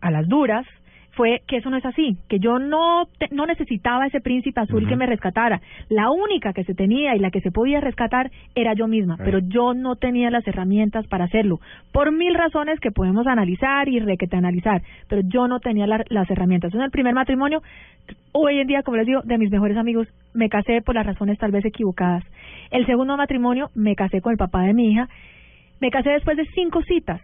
a las duras fue que eso no es así, que yo no te- no necesitaba ese príncipe azul que me rescatara. La única que se tenía y la que se podía rescatar era yo misma, pero yo no tenía las herramientas para hacerlo, por mil razones que podemos analizar y requete analizar, pero yo no tenía la- las herramientas. En el primer matrimonio, hoy en día, como les digo, de mis mejores amigos, me casé por las razones tal vez equivocadas. El segundo matrimonio, me casé con el papá de mi hija, me casé después de cinco citas,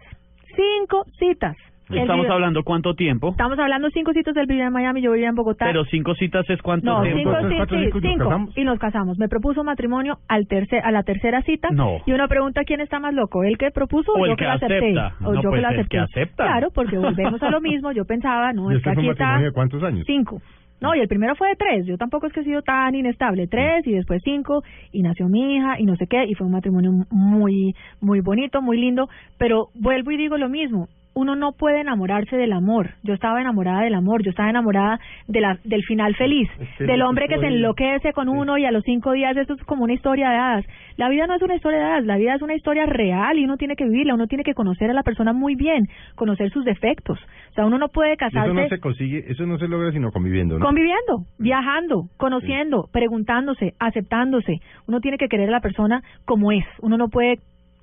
cinco citas. Estamos vive- hablando cuánto tiempo, Estamos hablando cinco citas, él vivía en Miami, yo vivía en Bogotá. pero cinco citas es cuánto no, tiempo. cinco, Cuatro, sí, cinco, y nos cinco, casamos. y nos casamos. Me propuso matrimonio al tercer, a la tercera cita. No. Y uno pregunta quién está más loco, el que propuso o, O el yo que lo acepté. acepta. O No, yo pues que lo el que acepté. acepta. Claro, porque volvemos a lo mismo. Yo pensaba, no, ¿Y es que aquí está matrimonio de cuántos años? cinco. No, y el primero fue de tres. Yo tampoco es que he sido tan inestable. Tres y después cinco y nació mi hija y no sé qué y fue un matrimonio muy, muy bonito, muy lindo. Pero vuelvo y digo lo mismo. Uno no puede enamorarse del amor. Yo estaba enamorada del amor. Yo estaba enamorada de la, del final feliz. Del hombre que se enloquece con uno y a los cinco días esto es como una historia de hadas. La vida no es una historia de hadas. La vida es una historia real y uno tiene que vivirla. Uno tiene que conocer a la persona muy bien, conocer sus defectos. O sea, uno no puede casarse Eso no se consigue, eso no se logra sino conviviendo, ¿no? Conviviendo, viajando, conociendo, preguntándose, aceptándose. Uno tiene que querer a la persona como es. Uno no puede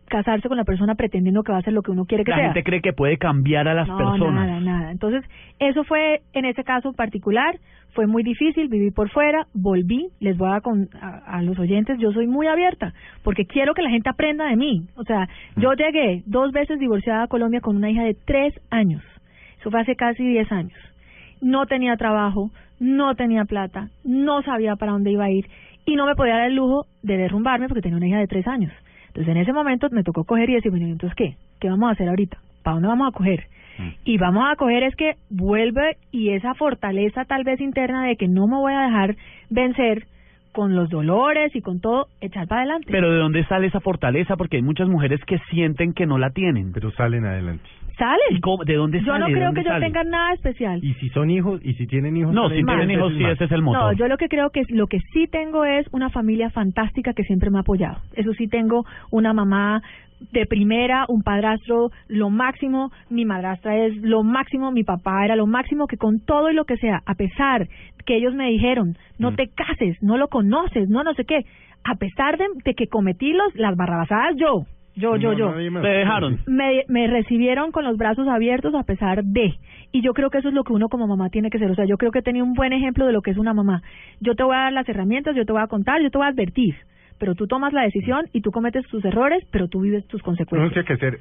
casarse con la persona pretendiendo que va a hacer lo que uno quiere que La sea. gente cree que puede cambiar a las no, personas. nada, nada. Entonces, eso fue, en ese caso particular, fue muy difícil, viví por fuera, volví, les voy a, con, a, a los oyentes, yo soy muy abierta, porque quiero que la gente aprenda de mí. O sea, yo llegué dos veces divorciada a Colombia con una hija de tres años. Eso fue hace casi diez años. No tenía trabajo, no tenía plata, no sabía para dónde iba a ir y no me podía dar el lujo de derrumbarme porque tenía una hija de tres años. Entonces en ese momento me tocó coger y decir, bueno, ¿y entonces qué? ¿Qué vamos a hacer ahorita? ¿Para dónde vamos a coger? Y vamos a coger es que vuelve y esa fortaleza tal vez interna de que no me voy a dejar vencer con los dolores y con todo, echar para adelante. Pero ¿de dónde sale esa fortaleza? Porque hay muchas mujeres que sienten que no la tienen. Pero salen adelante. ¿Salen? ¿De dónde Yo sale? no ¿De creo dónde que yo sale? tenga nada especial. Y si son hijos, y si tienen hijos... No, salen si tienen más hijos, sí, ese es el motor. No, yo lo que creo que es- lo que sí tengo es una familia fantástica que siempre me ha apoyado. Eso sí tengo una mamá de primera, un padrastro lo máximo, mi madrastra es lo máximo, mi papá era lo máximo, que con todo y lo que sea, a pesar que ellos me dijeron, no Mm. te cases, no lo conoces, no no sé qué, a pesar de, de que cometí los, las barrabasadas yo, yo, yo, No, yo. Te dejaron. Me, me recibieron con los brazos abiertos a pesar de. Y yo creo que eso es lo que uno como mamá tiene que ser. O sea, yo creo que he tenido un buen ejemplo de lo que es una mamá. Yo te voy a dar las herramientas, yo te voy a contar, yo te voy a advertir. Pero tú tomas la decisión y tú cometes tus errores, pero tú vives tus consecuencias. tiene que ser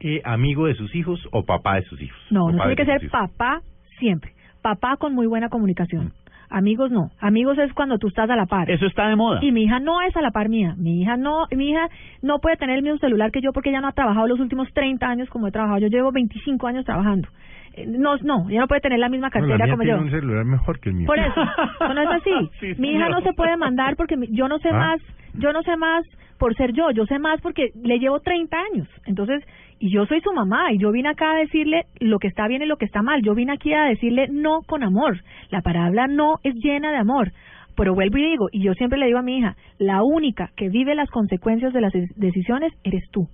eh, amigo de sus hijos o papá de sus hijos. No, no tiene que ser hijos. papá siempre. Papá con muy buena comunicación. Amigos no. Amigos es cuando tú estás a la par. Eso está de moda. Y mi hija no es a la par mía. Mi hija no, mi hija no puede tener el mismo celular que yo porque ella no ha trabajado los últimos 30 años como he trabajado. Yo llevo 25 años trabajando. Eh, No, no, ella no puede tener la misma No, la cartera mía como tiene yo. un celular mejor que el mío. Por eso, no es así. Sí, mi hija no se puede mandar porque mi- yo no sé ¿Ah? más, yo no sé más por ser yo, yo sé más porque le llevo 30 años. Entonces, y yo soy su mamá y yo vine acá a decirle lo que está bien y lo que está mal. Yo vine aquí a decirle no con amor. La palabra no es llena de amor. Pero vuelvo y digo, y yo siempre le digo a mi hija, la única que vive las consecuencias de las decisiones eres tú.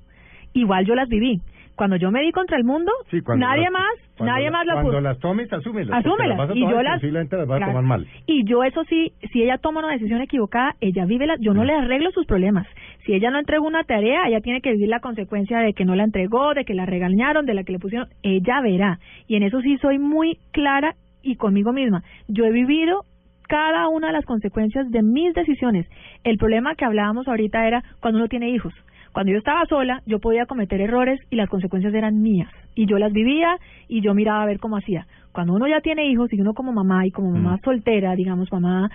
Igual yo las viví. Cuando yo me di contra el mundo, Sí, cuando nadie las- más, cuando nadie la- más la Cuando pudo. las tomes, asúmelas. Asúmelas. las Y yo las. vas a tomar mal. Y yo, eso sí, si ella toma una decisión equivocada, ella vive la. Yo no le arreglo sus problemas. Si ella no entregó una tarea, ella tiene que vivir la consecuencia de que no la entregó, de que la regañaron, de la que le pusieron. Ella verá. Y en eso sí soy muy clara y conmigo misma. Yo he vivido cada una de las consecuencias de mis decisiones. El problema que hablábamos ahorita era cuando uno tiene hijos. Cuando yo estaba sola, yo podía cometer errores y las consecuencias eran mías. Y yo las vivía y yo miraba a ver cómo hacía. Cuando uno ya tiene hijos y uno como mamá y como mamá soltera, digamos mamá,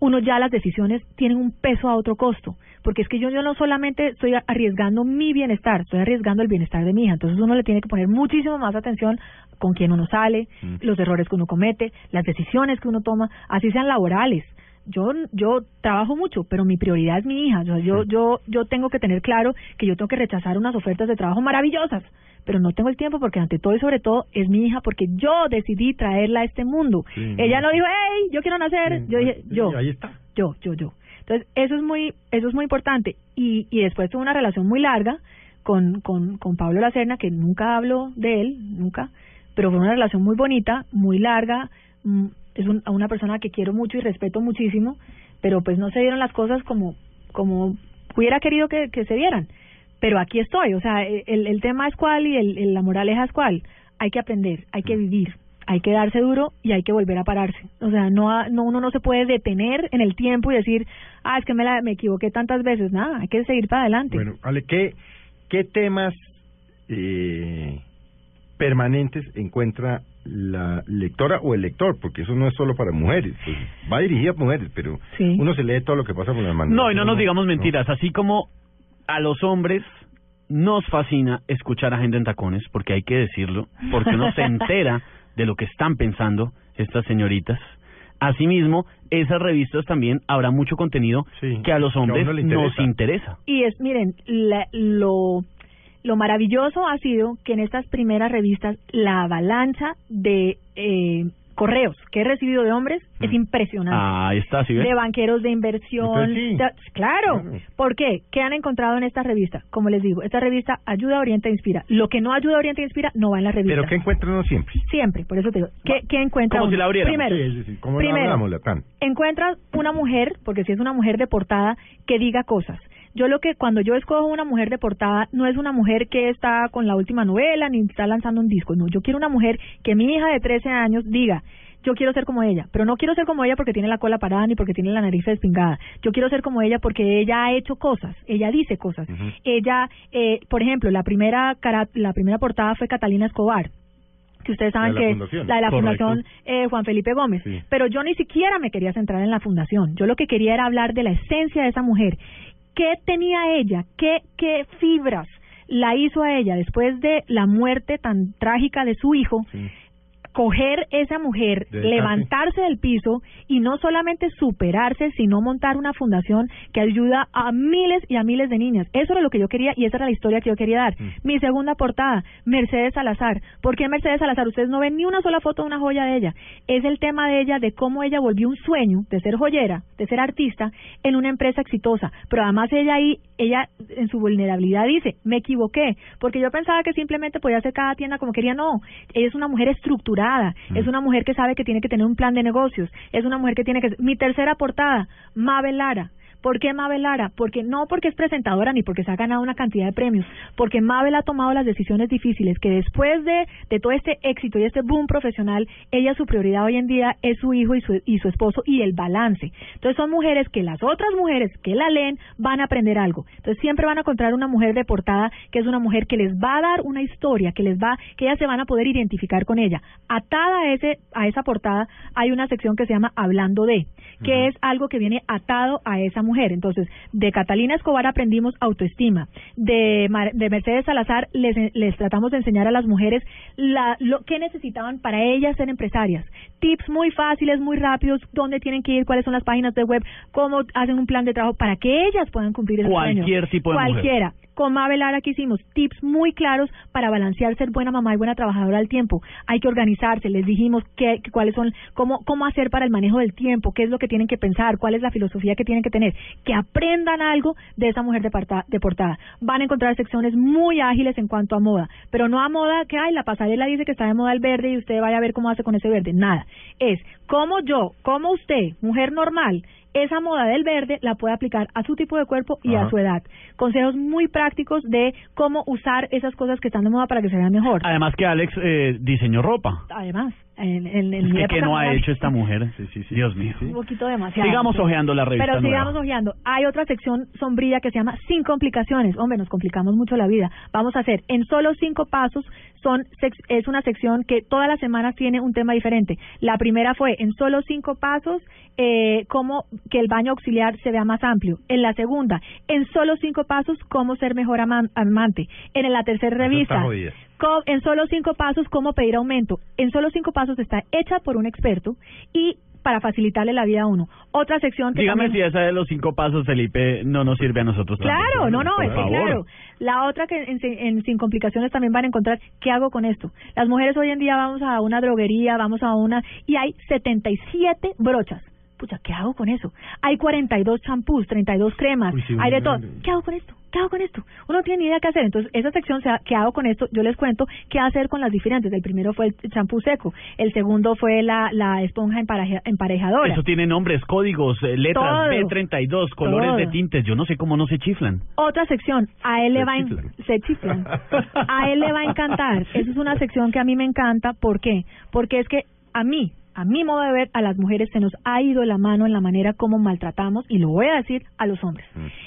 uno ya las decisiones tienen un peso a otro costo. Porque es que yo, yo no solamente estoy arriesgando mi bienestar, estoy arriesgando el bienestar de mi hija. Entonces uno le tiene que poner muchísimo más atención con quién uno sale, los errores que uno comete, las decisiones que uno toma, así sean laborales yo yo trabajo mucho, pero mi prioridad es mi hija. Yo yo yo yo tengo que tener claro que yo tengo que rechazar unas ofertas de trabajo maravillosas, pero no tengo el tiempo porque ante todo y sobre todo es mi hija porque yo decidí traerla a este mundo. Sí, Ella no. dijo, "Hey, yo quiero nacer." Sí, yo dije, "Yo." ahí está. Yo, yo, yo. Entonces, eso es muy eso es muy importante y y después tuve una relación muy larga con con con Pablo Lacerna que nunca hablo de él, nunca, pero fue una relación muy bonita, muy larga, mm, es un- a una persona que quiero mucho y respeto muchísimo, pero pues no se dieron las cosas como como hubiera querido que, que se dieran. Pero aquí estoy, o sea, e, el, el tema es cuál y el, el- la moraleja es cuál. Hay que aprender, hay que vivir, hay que darse duro y hay que volver a pararse. O sea, no, no uno no se puede detener en el tiempo y decir, ah, es que me, la, me equivoqué tantas veces. Nada, hay que seguir para adelante. Bueno, Ale, ¿qué, qué temas eh, permanentes encuentra la lectora o el lector? Porque eso no es solo para mujeres, pues, va dirigido a mujeres, pero Sí. uno se lee todo lo que pasa por las manos. No, y no nos digamos mentiras. Así como a los hombres nos fascina escuchar a gente en tacones, porque hay que decirlo, porque uno se entera de lo que están pensando estas señoritas. Asimismo, esas revistas también habrá mucho contenido Sí, que a los a hombres le nos interesa. interesa. Y es, miren, la- lo, lo maravilloso ha sido que en estas primeras revistas la avalancha de eh, correos que he recibido de hombres es impresionante. Ahí está, ¿sí ves? de banqueros de inversión. Sí. de- claro. ¿Por qué? ¿Qué han encontrado en esta revista? Como les digo, esta revista ayuda, orienta, inspira. Lo que no ayuda, orienta, inspira no va en la revista. Pero ¿qué encuentra uno siempre? Siempre, por eso te digo. ¿Qué, qué encuentra Como si la abriéramos. Primero, Sí, sí. ¿Cómo primero, la encuentras una mujer, porque si es una mujer de portada, que diga cosas. Yo lo que cuando yo escojo una mujer de portada no es una mujer que está con la última novela ni está lanzando un disco, no, yo quiero una mujer que mi hija de 13 años diga, yo quiero ser como ella, pero no quiero ser como ella porque tiene la cola parada ni porque tiene la nariz despingada. Yo quiero ser como ella porque ella ha hecho cosas, ella dice cosas. Ella, eh, por ejemplo, la primera cara, la primera portada fue Catalina Escobar que ustedes saben la que fundación. la de la Correcto. fundación eh, Juan Felipe Gómez Sí. pero yo ni siquiera me quería centrar en la fundación yo lo que quería era hablar de la esencia de esa mujer qué tenía ella qué qué fibras la hizo a ella después de la muerte tan trágica de su hijo, coger esa mujer, levantarse del piso y no solamente superarse, sino montar una fundación que ayuda a miles y a miles de niñas. Eso era lo que yo quería y esa era la historia que yo quería dar. Mi segunda portada, Mercedes Salazar. ¿Por qué Mercedes Salazar? Ustedes no ven ni una sola foto de una joya de ella. Es el tema de ella, de cómo ella volvió un sueño de ser joyera, de ser artista, en una empresa exitosa. Pero además ella ahí, ella en su vulnerabilidad dice, me equivoqué, porque yo pensaba que simplemente podía hacer cada tienda como quería. No, ella es una mujer estructurada, es una mujer que sabe que tiene que tener un plan de negocios, es una mujer que tiene que... Mi tercera portada, Mabel Lara. ¿Por qué Mabel Lara? Porque no porque es presentadora ni porque se ha ganado una cantidad de premios, porque Mabel ha tomado las decisiones difíciles que después de, de todo este éxito y este boom profesional, ella su prioridad hoy en día es su hijo y su, y su esposo y el balance. Entonces son mujeres que las otras mujeres que la leen van a aprender algo. Entonces siempre van a encontrar una mujer de portada que es una mujer que les va a dar una historia, que les va, que ellas se van a poder identificar con ella. Atada a ese, a esa portada hay una sección que se llama Hablando de, que es algo que viene atado a esa mujer. Entonces, de Catalina Escobar aprendimos autoestima. De, Mar- de Mercedes Salazar les, les tratamos de enseñar a las mujeres la, lo que necesitaban para ellas ser empresarias. Tips muy fáciles, muy rápidos, dónde tienen que ir, cuáles son las páginas de web, cómo hacen un plan de trabajo para que ellas puedan cumplir ese sueño. Cualquier tipo de mujer. Con Mabel Lara que hicimos tips muy claros para balancear ser buena mamá y buena trabajadora al tiempo. Hay que organizarse, les dijimos qué, cuáles son, cómo, cómo hacer para el manejo del tiempo, qué es lo que tienen que pensar, cuál es la filosofía que tienen que tener, que aprendan algo de esa mujer de, parta- de portada. Van a encontrar secciones muy ágiles en cuanto a moda, pero no a moda que, ay, la pasarela dice que está de moda el verde y usted vaya a ver cómo hace con ese verde. Nada. Es cómo yo, cómo usted, mujer normal, esa moda del verde la puede aplicar a su tipo de cuerpo y a su edad. Consejos muy prácticos de cómo usar esas cosas que están de moda para que se vean mejor. Además que Alex eh, diseñó ropa. Además, en, en, en Es mi que, época ¿qué no ha hecho esta mujer? Dios mío. un poquito demasiado. Sigamos ojeando la revista Pero nueva. sigamos ojeando. Hay otra sección sombría que se llama Sin complicaciones. Hombre, nos complicamos mucho la vida. Vamos a hacer en solo cinco pasos. Son sex- es una sección que todas las semanas tiene un tema diferente. La primera fue en solo cinco pasos eh, cómo que el baño auxiliar se vea más amplio. En la segunda, en solo cinco pasos cómo ser mejor aman- amante. En la tercera Eso revista, en solo cinco pasos cómo pedir aumento. En solo cinco pasos está hecha por un experto y para facilitarle la vida a uno. Otra sección que Dígame también- si esa de los cinco pasos, Felipe, no nos sirve a nosotros. Claro, no, no, es que claro. La otra que en, en Sin Complicaciones también van a encontrar, ¿qué hago con esto? Las mujeres hoy en día vamos a una droguería, vamos a una, y hay 77 brochas. Pucha, ¿qué hago con eso? Hay 42 champús, 32 cremas, Uy, sí, hay de todo. ¿Qué hago con esto? ¿Qué hago con esto? Uno no tiene ni idea qué hacer. Entonces, esa sección, ¿qué hago con esto? Yo les cuento qué hacer con las diferentes. El primero fue el champú seco, el segundo fue la, la esponja empareja- emparejadora. Eso tiene nombres, códigos, eh, letras, Todo. B32, colores Todo. de tintes. Yo no sé cómo no se chiflan. Otra sección, a él le va a en- chiflan. se chiflan. A él le va a encantar. Esa es una sección que a mí me encanta. ¿Por qué? Porque es que a mí, a mi modo de ver, a las mujeres se nos ha ido la mano en la manera como maltratamos, y lo voy a decir, a los hombres.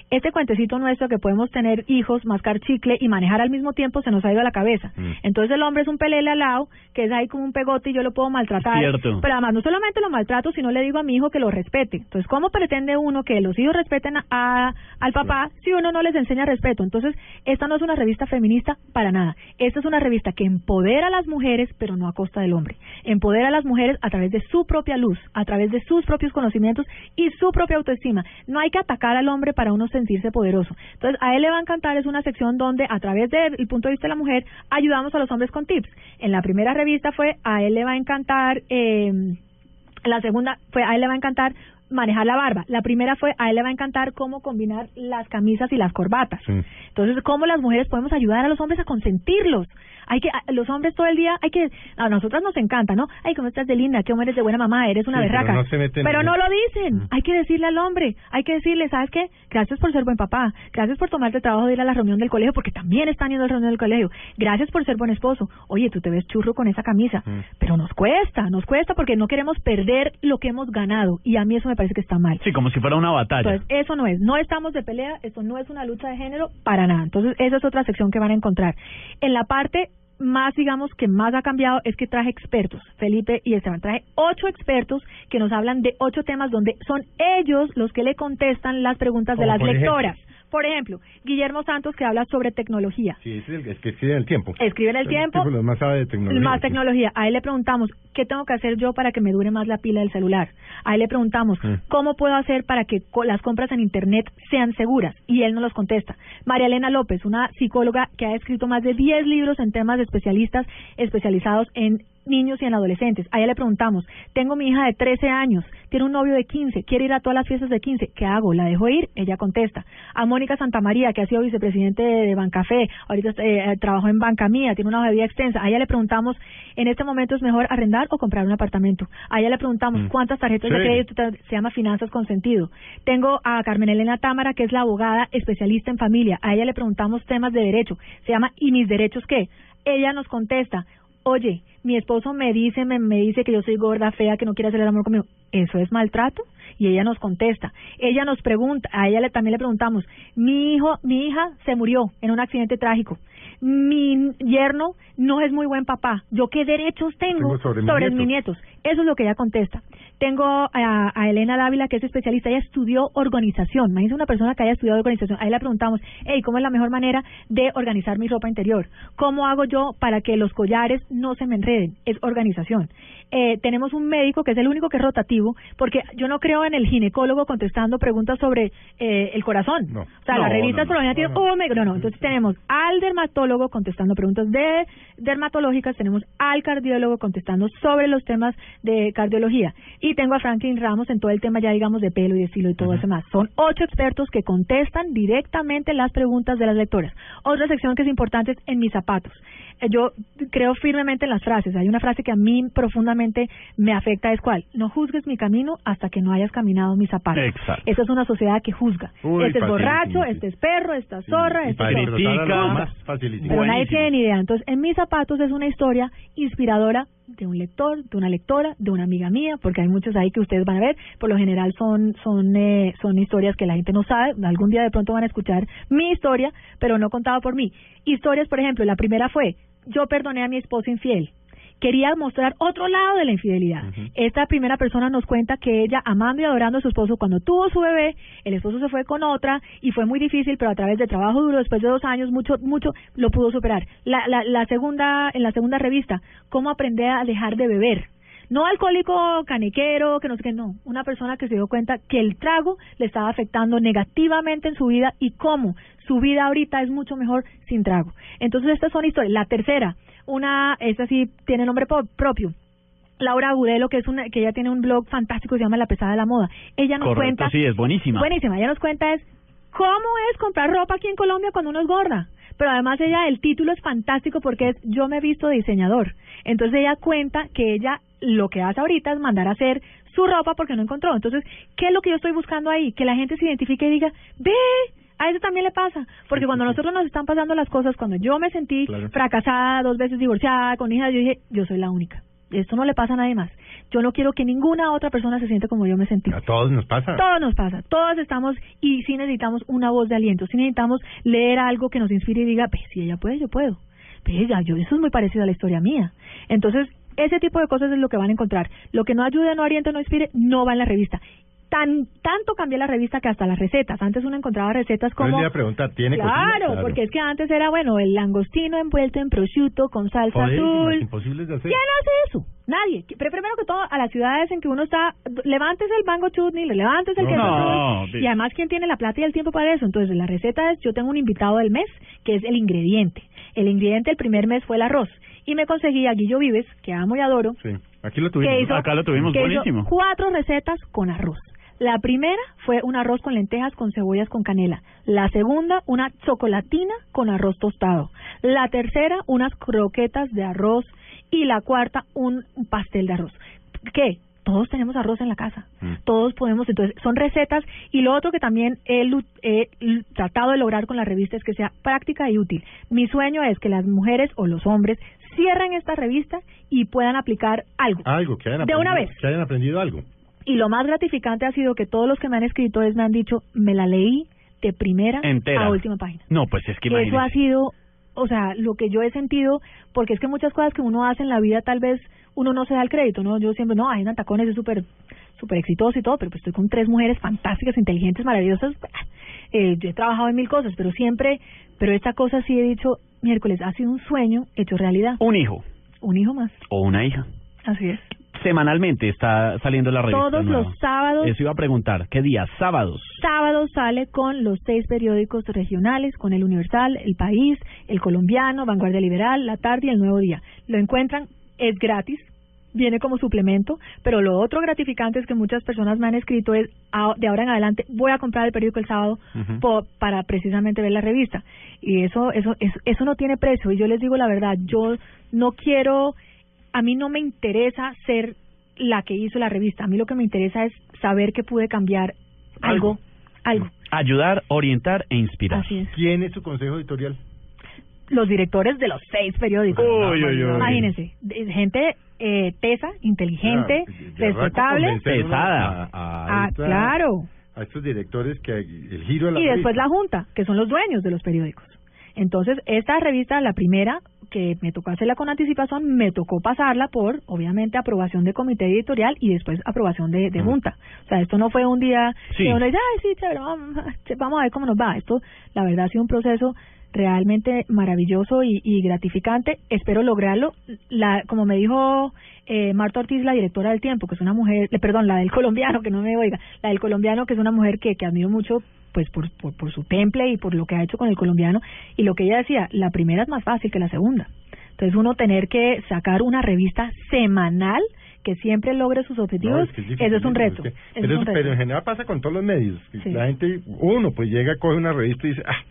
Este cuentecito nuestro que podemos tener hijos, mascar chicle y manejar al mismo tiempo se nos ha ido a la cabeza. Entonces el hombre es un pelele al lado, que es ahí como un pegote y yo lo puedo maltratar. Cierto. Pero además no solamente lo maltrato, sino le digo a mi hijo que lo respete. Entonces, ¿cómo pretende uno que los hijos respeten a, a- al papá si uno no les enseña respeto? Entonces, esta no es una revista feminista para nada. Esta es una revista que empodera a las mujeres, pero no a costa del hombre. Empodera a las mujeres a través de su propia luz, a través de sus propios conocimientos y su propia autoestima. No hay que atacar al hombre para uno sentirse poderoso. Entonces, a él le va a encantar, es una sección donde, a través del punto de vista de la mujer, ayudamos a los hombres con tips. En la primera revista fue, a él le va a encantar... Eh, la segunda fue a él le va a encantar manejar la barba. La primera fue a él le va a encantar cómo combinar las camisas y las corbatas. Entonces, cómo las mujeres podemos ayudar a los hombres a consentirlos. Hay que los hombres todo el día hay que a nosotras nos encanta, ¿no? Ay, cómo estás de linda, cómo eres de buena mamá, eres una Sí, pero berraca. no se meten Pero en no lo dicen. Hay que decirle al hombre, hay que decirle, ¿sabes qué? Gracias por ser buen papá. Gracias por tomarte el trabajo de ir a la reunión del colegio porque también están yendo a la reunión del colegio. Gracias por ser buen esposo. Oye, tú te ves churro con esa camisa. Pero nos cuesta, nos cuesta porque no queremos perder lo que hemos ganado y a mí eso me parece que está mal. Sí, como si fuera una batalla. Entonces, eso no es, no estamos de pelea, esto no es una lucha de género para nada. Entonces, esa es otra sección que van a encontrar. En la parte más, digamos, que más ha cambiado es que traje expertos, Felipe y Esteban. Traje ocho expertos que nos hablan de ocho temas donde son ellos los que le contestan las preguntas de las ejemplo. Por ejemplo, Guillermo Santos que habla sobre tecnología. Sí, es el es que escribe en el tiempo. Escribe en el tiempo. tipo, lo más sabe de tecnología. Más tecnología. A él le preguntamos, ¿qué tengo que hacer yo para que me dure más la pila del celular? A él le preguntamos, Mm. ¿cómo puedo hacer para que co- las compras en Internet sean seguras? Y él nos los contesta. María Elena López, una psicóloga que ha escrito más de 10 libros en temas de especialistas especializados en niños y en adolescentes. A ella le preguntamos, tengo mi hija de 13 años, tiene un novio de 15, quiere ir a todas las fiestas de 15, ¿qué hago? ¿La dejo ir? Ella contesta. A Mónica Santamaría, que ha sido vicepresidente de, Bancafé, ahorita eh, trabajó en Banca Mía, tiene una hoja de vida extensa. A ella le preguntamos, ¿en este momento es mejor arrendar o comprar un apartamento? A ella le preguntamos, Mm. ¿cuántas tarjetas de crédito se llama Finanzas con Sentido? Tengo a Carmen Elena Támara, que es la abogada especialista en familia. A ella le preguntamos temas de derecho. Se llama ¿Y mis derechos qué? Ella nos contesta, oye, mi esposo me dice, me, me dice que yo soy gorda, fea, que no quiere hacer el amor conmigo. ¿Eso es maltrato? Y ella nos contesta. Ella nos pregunta, a ella le, también le preguntamos, mi hijo, mi hija se murió en un accidente trágico. Mi yerno no es muy buen papá. ¿Yo qué derechos tengo, Tengo sobre mis mis nietos? Eso es lo que ella contesta. Tengo a, a Elena Dávila, que es especialista, ella estudió organización. Imagínese una persona que haya estudiado organización. Ahí le preguntamos, hey, ¿cómo es la mejor manera de organizar mi ropa interior? ¿Cómo hago yo para que los collares no se me enreden? Es organización. Eh, tenemos un médico que es el único que es rotativo, porque yo no creo en el ginecólogo contestando preguntas sobre eh, el corazón. No. O sea, No, las revistas no, no, un médico. No, no. Entonces tenemos al dermatólogo contestando preguntas de dermatológicas, tenemos al cardiólogo contestando sobre los temas de cardiología. Y tengo a Franklin Ramos en todo el tema ya digamos de pelo y de estilo y todo eso más. Son ocho expertos que contestan directamente las preguntas de las lectoras. Otra sección que es importante es en mis zapatos. Eh, Yo creo firmemente en las frases. Hay una frase que a mí profundamente me afecta, es cuál. No juzgues mi camino hasta que no hayas caminado mis zapatos. Exacto. Esa es una sociedad que juzga. Uy, este es borracho, este es perro, esta es zorra, Y este para es... Pero nadie tiene ni idea. Entonces, en mis zapatos es una historia inspiradora de un lector, de una lectora, de una amiga mía, porque hay muchos ahí que ustedes van a ver. Por lo general son son eh, son historias que la gente no sabe. Algún día de pronto van a escuchar mi historia, pero no contada por mí. Historias, por ejemplo, la primera fue yo perdoné a mi esposo infiel. Quería mostrar otro lado de la infidelidad. Esta primera persona nos cuenta que ella, amando y adorando a su esposo, cuando tuvo su bebé, el esposo se fue con otra y fue muy difícil, pero a través de trabajo duro, después de dos años, mucho, mucho, lo pudo superar. La, la, la segunda, en la segunda revista, cómo aprender a dejar de beber. No alcohólico canequero, que no sé qué, no. Una persona que se dio cuenta que el trago le estaba afectando negativamente en su vida y cómo su vida ahorita es mucho mejor sin trago. Entonces, estas son historias. La tercera, una, esta sí tiene nombre propio. Laura Agudelo, que es una, que ella tiene un blog fantástico que se llama La Pesada de la Moda. Ella nos Correcto, cuenta. sí, es buenísima. Buenísima. Ella nos cuenta es cómo es comprar ropa aquí en Colombia cuando uno es gorda. Pero además ella, el título es fantástico porque es Yo me he visto de diseñador. Entonces ella cuenta que ella lo que hace ahorita es mandar a hacer su ropa porque no encontró. Entonces, ¿qué es lo que yo estoy buscando ahí? Que la gente se identifique y diga, ve, a eso también le pasa. Porque cuando nosotros nos están pasando las cosas, cuando yo me sentí Claro. fracasada, dos veces divorciada, con hijas, yo dije, yo soy la única. Esto no le pasa a nadie más. Yo no quiero que ninguna otra persona se siente como yo me sentí. A todos nos pasa. Todo nos pasa, todos estamos y sí necesitamos una voz de aliento, sí necesitamos leer algo que nos inspire y diga, pues si ella puede, yo puedo. Pues ya, yo, eso es muy parecido a la historia mía. Entonces, ese tipo de cosas es lo que van a encontrar. Lo que no ayude, no oriente, no inspire, no va en la revista. Tan, tanto cambió la revista que hasta las recetas. Antes uno encontraba recetas como... le iba a preguntar, ¿tiene claro, cocina? porque es que antes era, bueno, el langostino envuelto en prosciutto con salsa azul. imposibles de hacer. ¿Quién hace eso? Nadie. Pero primero que todo, a las ciudades en que uno está, levantes el mango chutney, le levantes el No, queso no, y además, ¿quién tiene la plata y el tiempo para eso? Entonces, la receta es, yo tengo un invitado del mes, que es el ingrediente. El ingrediente el primer mes fue el arroz. Y me conseguí a Guillo Vives, que amo y adoro, Sí, aquí lo tuvimos. hizo, Acá lo tuvimos, buenísimo. cuatro recetas con arroz. La primera fue un arroz con lentejas con cebollas con canela. La segunda, una chocolatina con arroz tostado. La tercera, unas croquetas de arroz. Y la cuarta, un pastel de arroz. ¿Qué? Todos tenemos arroz en la casa. Mm. Todos podemos, entonces, son recetas. Y lo otro que también he, he tratado de lograr con la revista es que sea práctica y útil. Mi sueño es que las mujeres o los hombres cierren esta revista y puedan aplicar algo. Algo, que hayan De una aprendido- vez. Que hayan aprendido algo. Y lo más gratificante ha sido que todos los que me han escrito es, me han dicho, me la leí de primera Entera. a última página. No, pues es que Eso ha sido o sea, lo que yo he sentido, porque es que muchas cosas que uno hace en la vida tal vez uno no se da el crédito, ¿no? Yo siempre, no, hay Tacones es súper súper exitoso y todo, pero pues estoy con tres mujeres fantásticas, inteligentes, maravillosas. Eh, yo he trabajado en mil cosas, pero siempre, pero esta cosa sí he dicho, miércoles, ha sido un sueño hecho realidad. Un hijo. Un hijo más. O una hija. Así es. Semanalmente está saliendo la revista. Todos nueva. los sábados. Eso iba a preguntar. ¿Qué día? Sábados. Sábado sale con los seis periódicos regionales, con el Universal, El País, El Colombiano, Vanguardia Liberal, La Tarde y El Nuevo Día. Lo encuentran, es gratis, viene como suplemento, pero lo otro gratificante es que muchas personas me han escrito es, "Ah, de ahora en adelante voy a comprar el periódico el sábado para precisamente ver la revista. Y eso, eso, eso, eso no tiene precio. Y yo les digo la verdad, yo no quiero, a mí no me interesa ser la que hizo la revista. A mí lo que me interesa es saber que pude cambiar algo, algo. Ayudar, orientar e inspirar. Así es. ¿Quién es su consejo editorial? Los directores de los seis periódicos. Uy, uy, uy. Imagínense, de- gente eh, tesa, inteligente, Ya, ya arranco respetable. Pesada. a- a Ah, claro. A estos directores que el giro de la y después la Junta, que son los dueños de los periódicos. Entonces, esta revista, la primera, que me tocó hacerla con anticipación, me tocó pasarla por, obviamente, aprobación de comité editorial y después aprobación de, de Junta. O sea, esto no fue un día Sí. que uno dice, ay, sí, chévere, vamos, vamos a ver cómo nos va. Esto, la verdad, ha sido un proceso realmente maravilloso y, y gratificante. Espero lograrlo. La, como me dijo eh, Marta Ortiz, la directora del Tiempo, que es una mujer, eh, perdón, la del colombiano, que no me oiga, la del colombiano, que es una mujer que, que admiro mucho pues por, por, por su temple y por lo que ha hecho con el colombiano. Y lo que ella decía, la primera es más fácil que la segunda. Entonces uno tener que sacar una revista semanal que siempre logre sus No, objetivos, es que es eso es un reto. es que- eso pero, es eso- un reto. pero en general pasa con todos los medios. Sí. La gente, uno pues llega, coge una revista y dice, ah,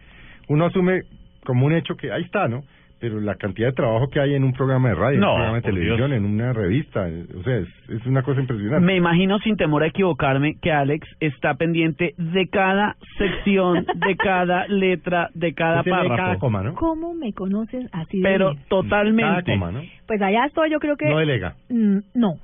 uno asume como un hecho que ahí está, ¿no? Pero la cantidad de trabajo que hay en un programa de radio, en No, un programa de televisión, Dios. en una revista, o sea, es, es una cosa impresionante. Me imagino, sin temor a equivocarme, que Alex está pendiente de cada sección, de cada letra, de cada lee párrafo. cada coma, ¿no? ¿Cómo me conoces así de Pero bien? totalmente. Cada coma, ¿no? Pues allá estoy, yo creo que... No delega. Mm, no.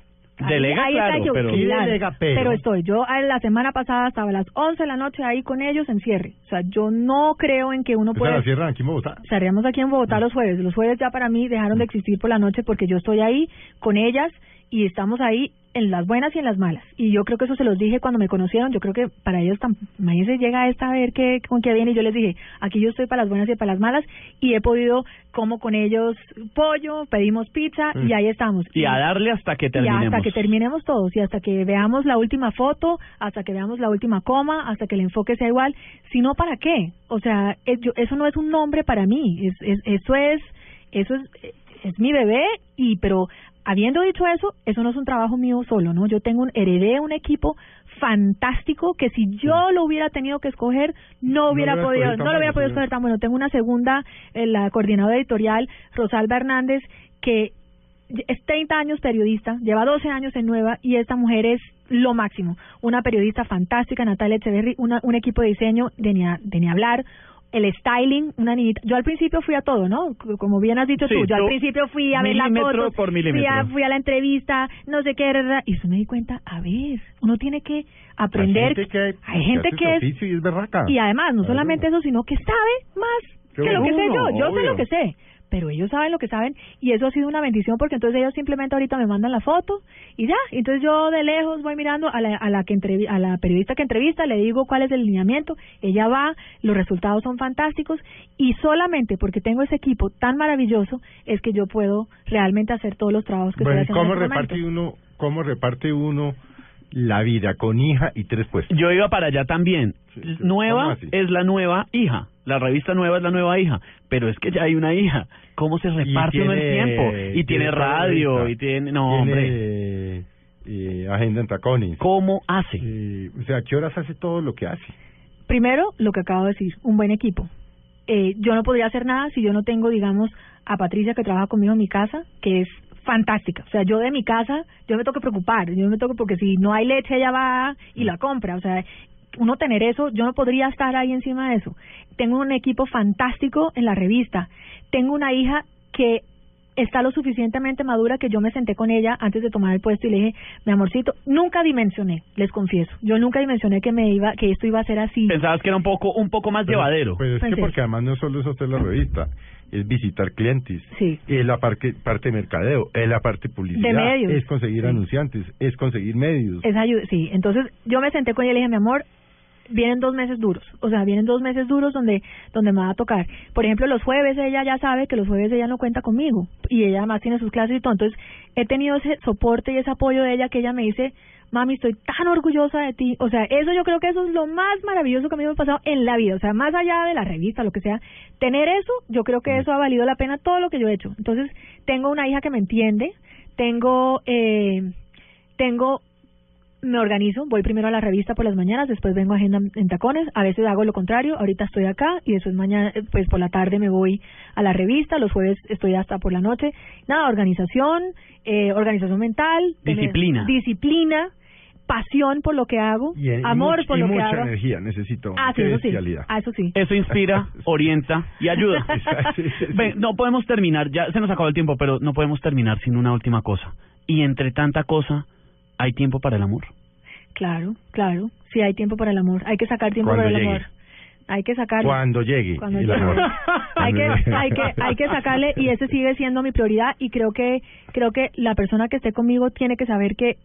Delega, ahí está claro, yo, pero- Sí claro. delega, pero- estoy. Yo la semana pasada estaba a las 11 de la noche ahí con ellos en cierre. O sea, yo no creo en que uno pueda... la cierran aquí en Bogotá. Cerramos aquí en Bogotá los jueves. Los jueves ya para mí dejaron de existir por la noche porque yo estoy ahí con ellas y estamos ahí en las buenas y en las malas. Y yo creo que eso se los dije cuando me conocieron. Yo creo que para ellos, imagínense, llega esta a ver qué, con qué viene. Y yo les dije, aquí yo estoy para las buenas y para las malas. Y he podido, como con ellos, pollo, pedimos pizza y ahí estamos. Y a darle hasta que Y terminemos. hasta que terminemos todos y hasta que veamos la última foto, hasta que veamos la última coma, hasta que el enfoque sea igual. Si no, ¿para qué? O sea, es- yo- eso no es un nombre para mí. Es, es, eso es, eso es, es mi bebé y, pero habiendo dicho eso, eso no es un trabajo mío solo, ¿no? Yo tengo un, heredé un equipo fantástico que si yo lo hubiera tenido que escoger, no hubiera lo hubiera podido, no lo hubiera podido escoger tan bueno. Tengo una segunda, eh, la coordinadora editorial, Rosalba Hernández, que es 30 años periodista, lleva 12 años en Nueva y esta mujer es lo máximo. Una periodista fantástica, Natalia Echeverry, una, un equipo de diseño de ni, a- de ni hablar. El styling, una niñita. Yo al principio fui a todo, ¿no? Como bien has dicho Sí, tú. Yo al principio fui a ver la foto. por Fui a, milímetro. fui a la entrevista, no sé qué. Y eso me di cuenta, a ver, uno tiene que aprender. Hay gente que, hay gente que es y es berraca. y además, no solamente eso, sino que sabe más que lo que sé yo. Yo sé lo que sé, pero ellos saben lo que saben y eso ha sido una bendición porque entonces ellos simplemente ahorita me mandan la foto y ya. Entonces yo de lejos voy mirando a la, a la, que entrevi- a la periodista que entrevista, le digo cuál es el lineamiento, ella va, los resultados son fantásticos y solamente porque tengo ese equipo tan maravilloso es que yo puedo realmente hacer todos los trabajos que Bueno, ¿y estoy haciendo ¿cómo en este reparte momento. uno, cómo reparte uno la vida con hija y tres puestos? Yo iba para allá también. Sí, sí. Nueva es la nueva hija. La revista nueva es la nueva hija. Pero es que ya hay una hija. ¿Cómo se reparte uno el tiempo? Y tiene tiene radio, revista, y tiene... No, Tiene, hombre. eh, agenda en tacones. ¿Cómo hace? Eh, o sea, ¿a qué horas hace todo lo que hace? Primero, lo que acabo de decir, un buen equipo. Eh, yo no podría hacer nada si yo no tengo, digamos, a Patricia que trabaja conmigo en mi casa, que es fantástica. O sea, yo de mi casa, yo me tengo que preocupar, yo me tengo porque si no hay leche ella va y la compra. O sea, uno tener eso, yo no podría estar ahí encima de eso. Tengo un equipo fantástico en la revista. Tengo una hija que está lo suficientemente madura que yo me senté con ella antes de tomar el puesto y le dije, mi amorcito, nunca dimensioné, les confieso, yo nunca dimensioné que me iba, que esto iba a ser así. Pensabas que era un poco, un poco más llevadero. Pues es que Pensé. porque además no solo es hacer la revista, es visitar clientes, Sí. es la parte, parte de mercadeo, es la parte publicidad, De medios. es conseguir Sí. anunciantes, es conseguir medios. Esa ayuda, sí. Entonces yo me senté con ella y le dije, mi amor, vienen dos meses duros. O sea, vienen dos meses duros donde, donde me va a tocar. Por ejemplo, los jueves ella ya sabe que los jueves ella no cuenta conmigo. Y ella además tiene sus clases y todo. Entonces he tenido ese soporte y ese apoyo de ella que ella me dice, mami, estoy tan orgullosa de ti. O sea, eso yo creo que eso es lo más maravilloso que a mí me ha pasado en la vida. O sea, más allá de la revista, lo que sea, tener eso, yo creo que eso ha valido la pena todo lo que yo he hecho. Entonces, tengo una hija que me entiende, tengo, eh, tengo me organizo, voy primero a la revista por las mañanas, después vengo a agenda en tacones, a veces hago lo contrario, ahorita estoy acá y después mañana, eh, pues por la tarde me voy a la revista, los jueves estoy hasta por la noche. Nada, organización, eh, organización mental, tener Disciplina. Pasión por lo que hago, Y, y amor much- por y lo que mucha hago. energía, necesito Ah, sí, qué eso sí, bestialidad. ah, eso sí. Eso inspira, orienta y ayuda. Sí, sí, sí. Ven, no podemos terminar, ya se nos acabó el tiempo, pero no podemos terminar sin una última cosa. Y entre tanta cosa, ¿hay tiempo para el amor? Claro, claro, sí hay tiempo para el amor, hay que sacar tiempo Cuando para el amor. Hay que sacar Cuando llegue cuando llegue. amor. hay que hay que hay que sacarle y ese sigue siendo mi prioridad y creo que creo que la persona que esté conmigo tiene que saber que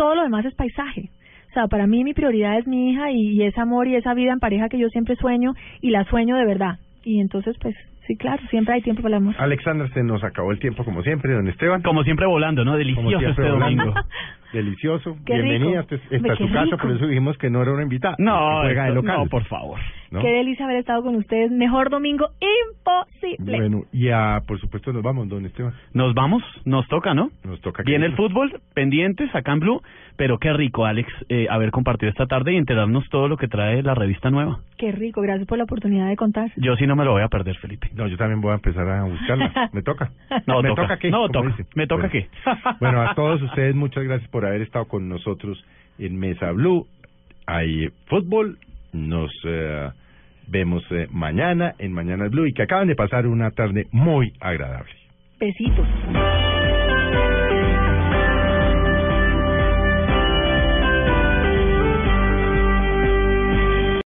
todo lo demás es paisaje. O sea, para mí mi prioridad es mi hija y, y ese amor y esa vida en pareja que yo siempre sueño y la sueño de verdad. Y entonces, pues, sí, claro, siempre hay tiempo para el amor. Alexander, se nos acabó el tiempo como siempre, don Esteban. Como siempre volando, ¿no? Delicioso este volando. domingo. Delicioso. Qué Bienvenida. rico. Esta, esta es Qué su casa, rico. por eso dijimos que no era una invitada. No, que juega de esto- local. no, por favor. ¿no? Qué delicia haber estado con ustedes. Mejor domingo imposible. Bueno, y a, por supuesto nos vamos, don Esteban. Nos vamos, nos toca, ¿no? Nos toca Viene el fútbol, pendientes acá en Blue, pero qué rico, Alex, eh, haber compartido esta tarde y enterarnos todo lo que trae la revista nueva. Qué rico. Gracias por la oportunidad de contar. Yo sí no me lo voy a perder, Felipe. No, yo también voy a empezar a buscarla. ¿Me toca? No, ¿Me toca. toca qué? No, toca. ¿Me toca Bueno. qué? Bueno, a todos ustedes muchas gracias por haber estado con nosotros en Mesa Blue. Hay fútbol, nos eh, vemos eh, mañana en Mañana Blue y que acaban de pasar una tarde muy agradable. Besitos.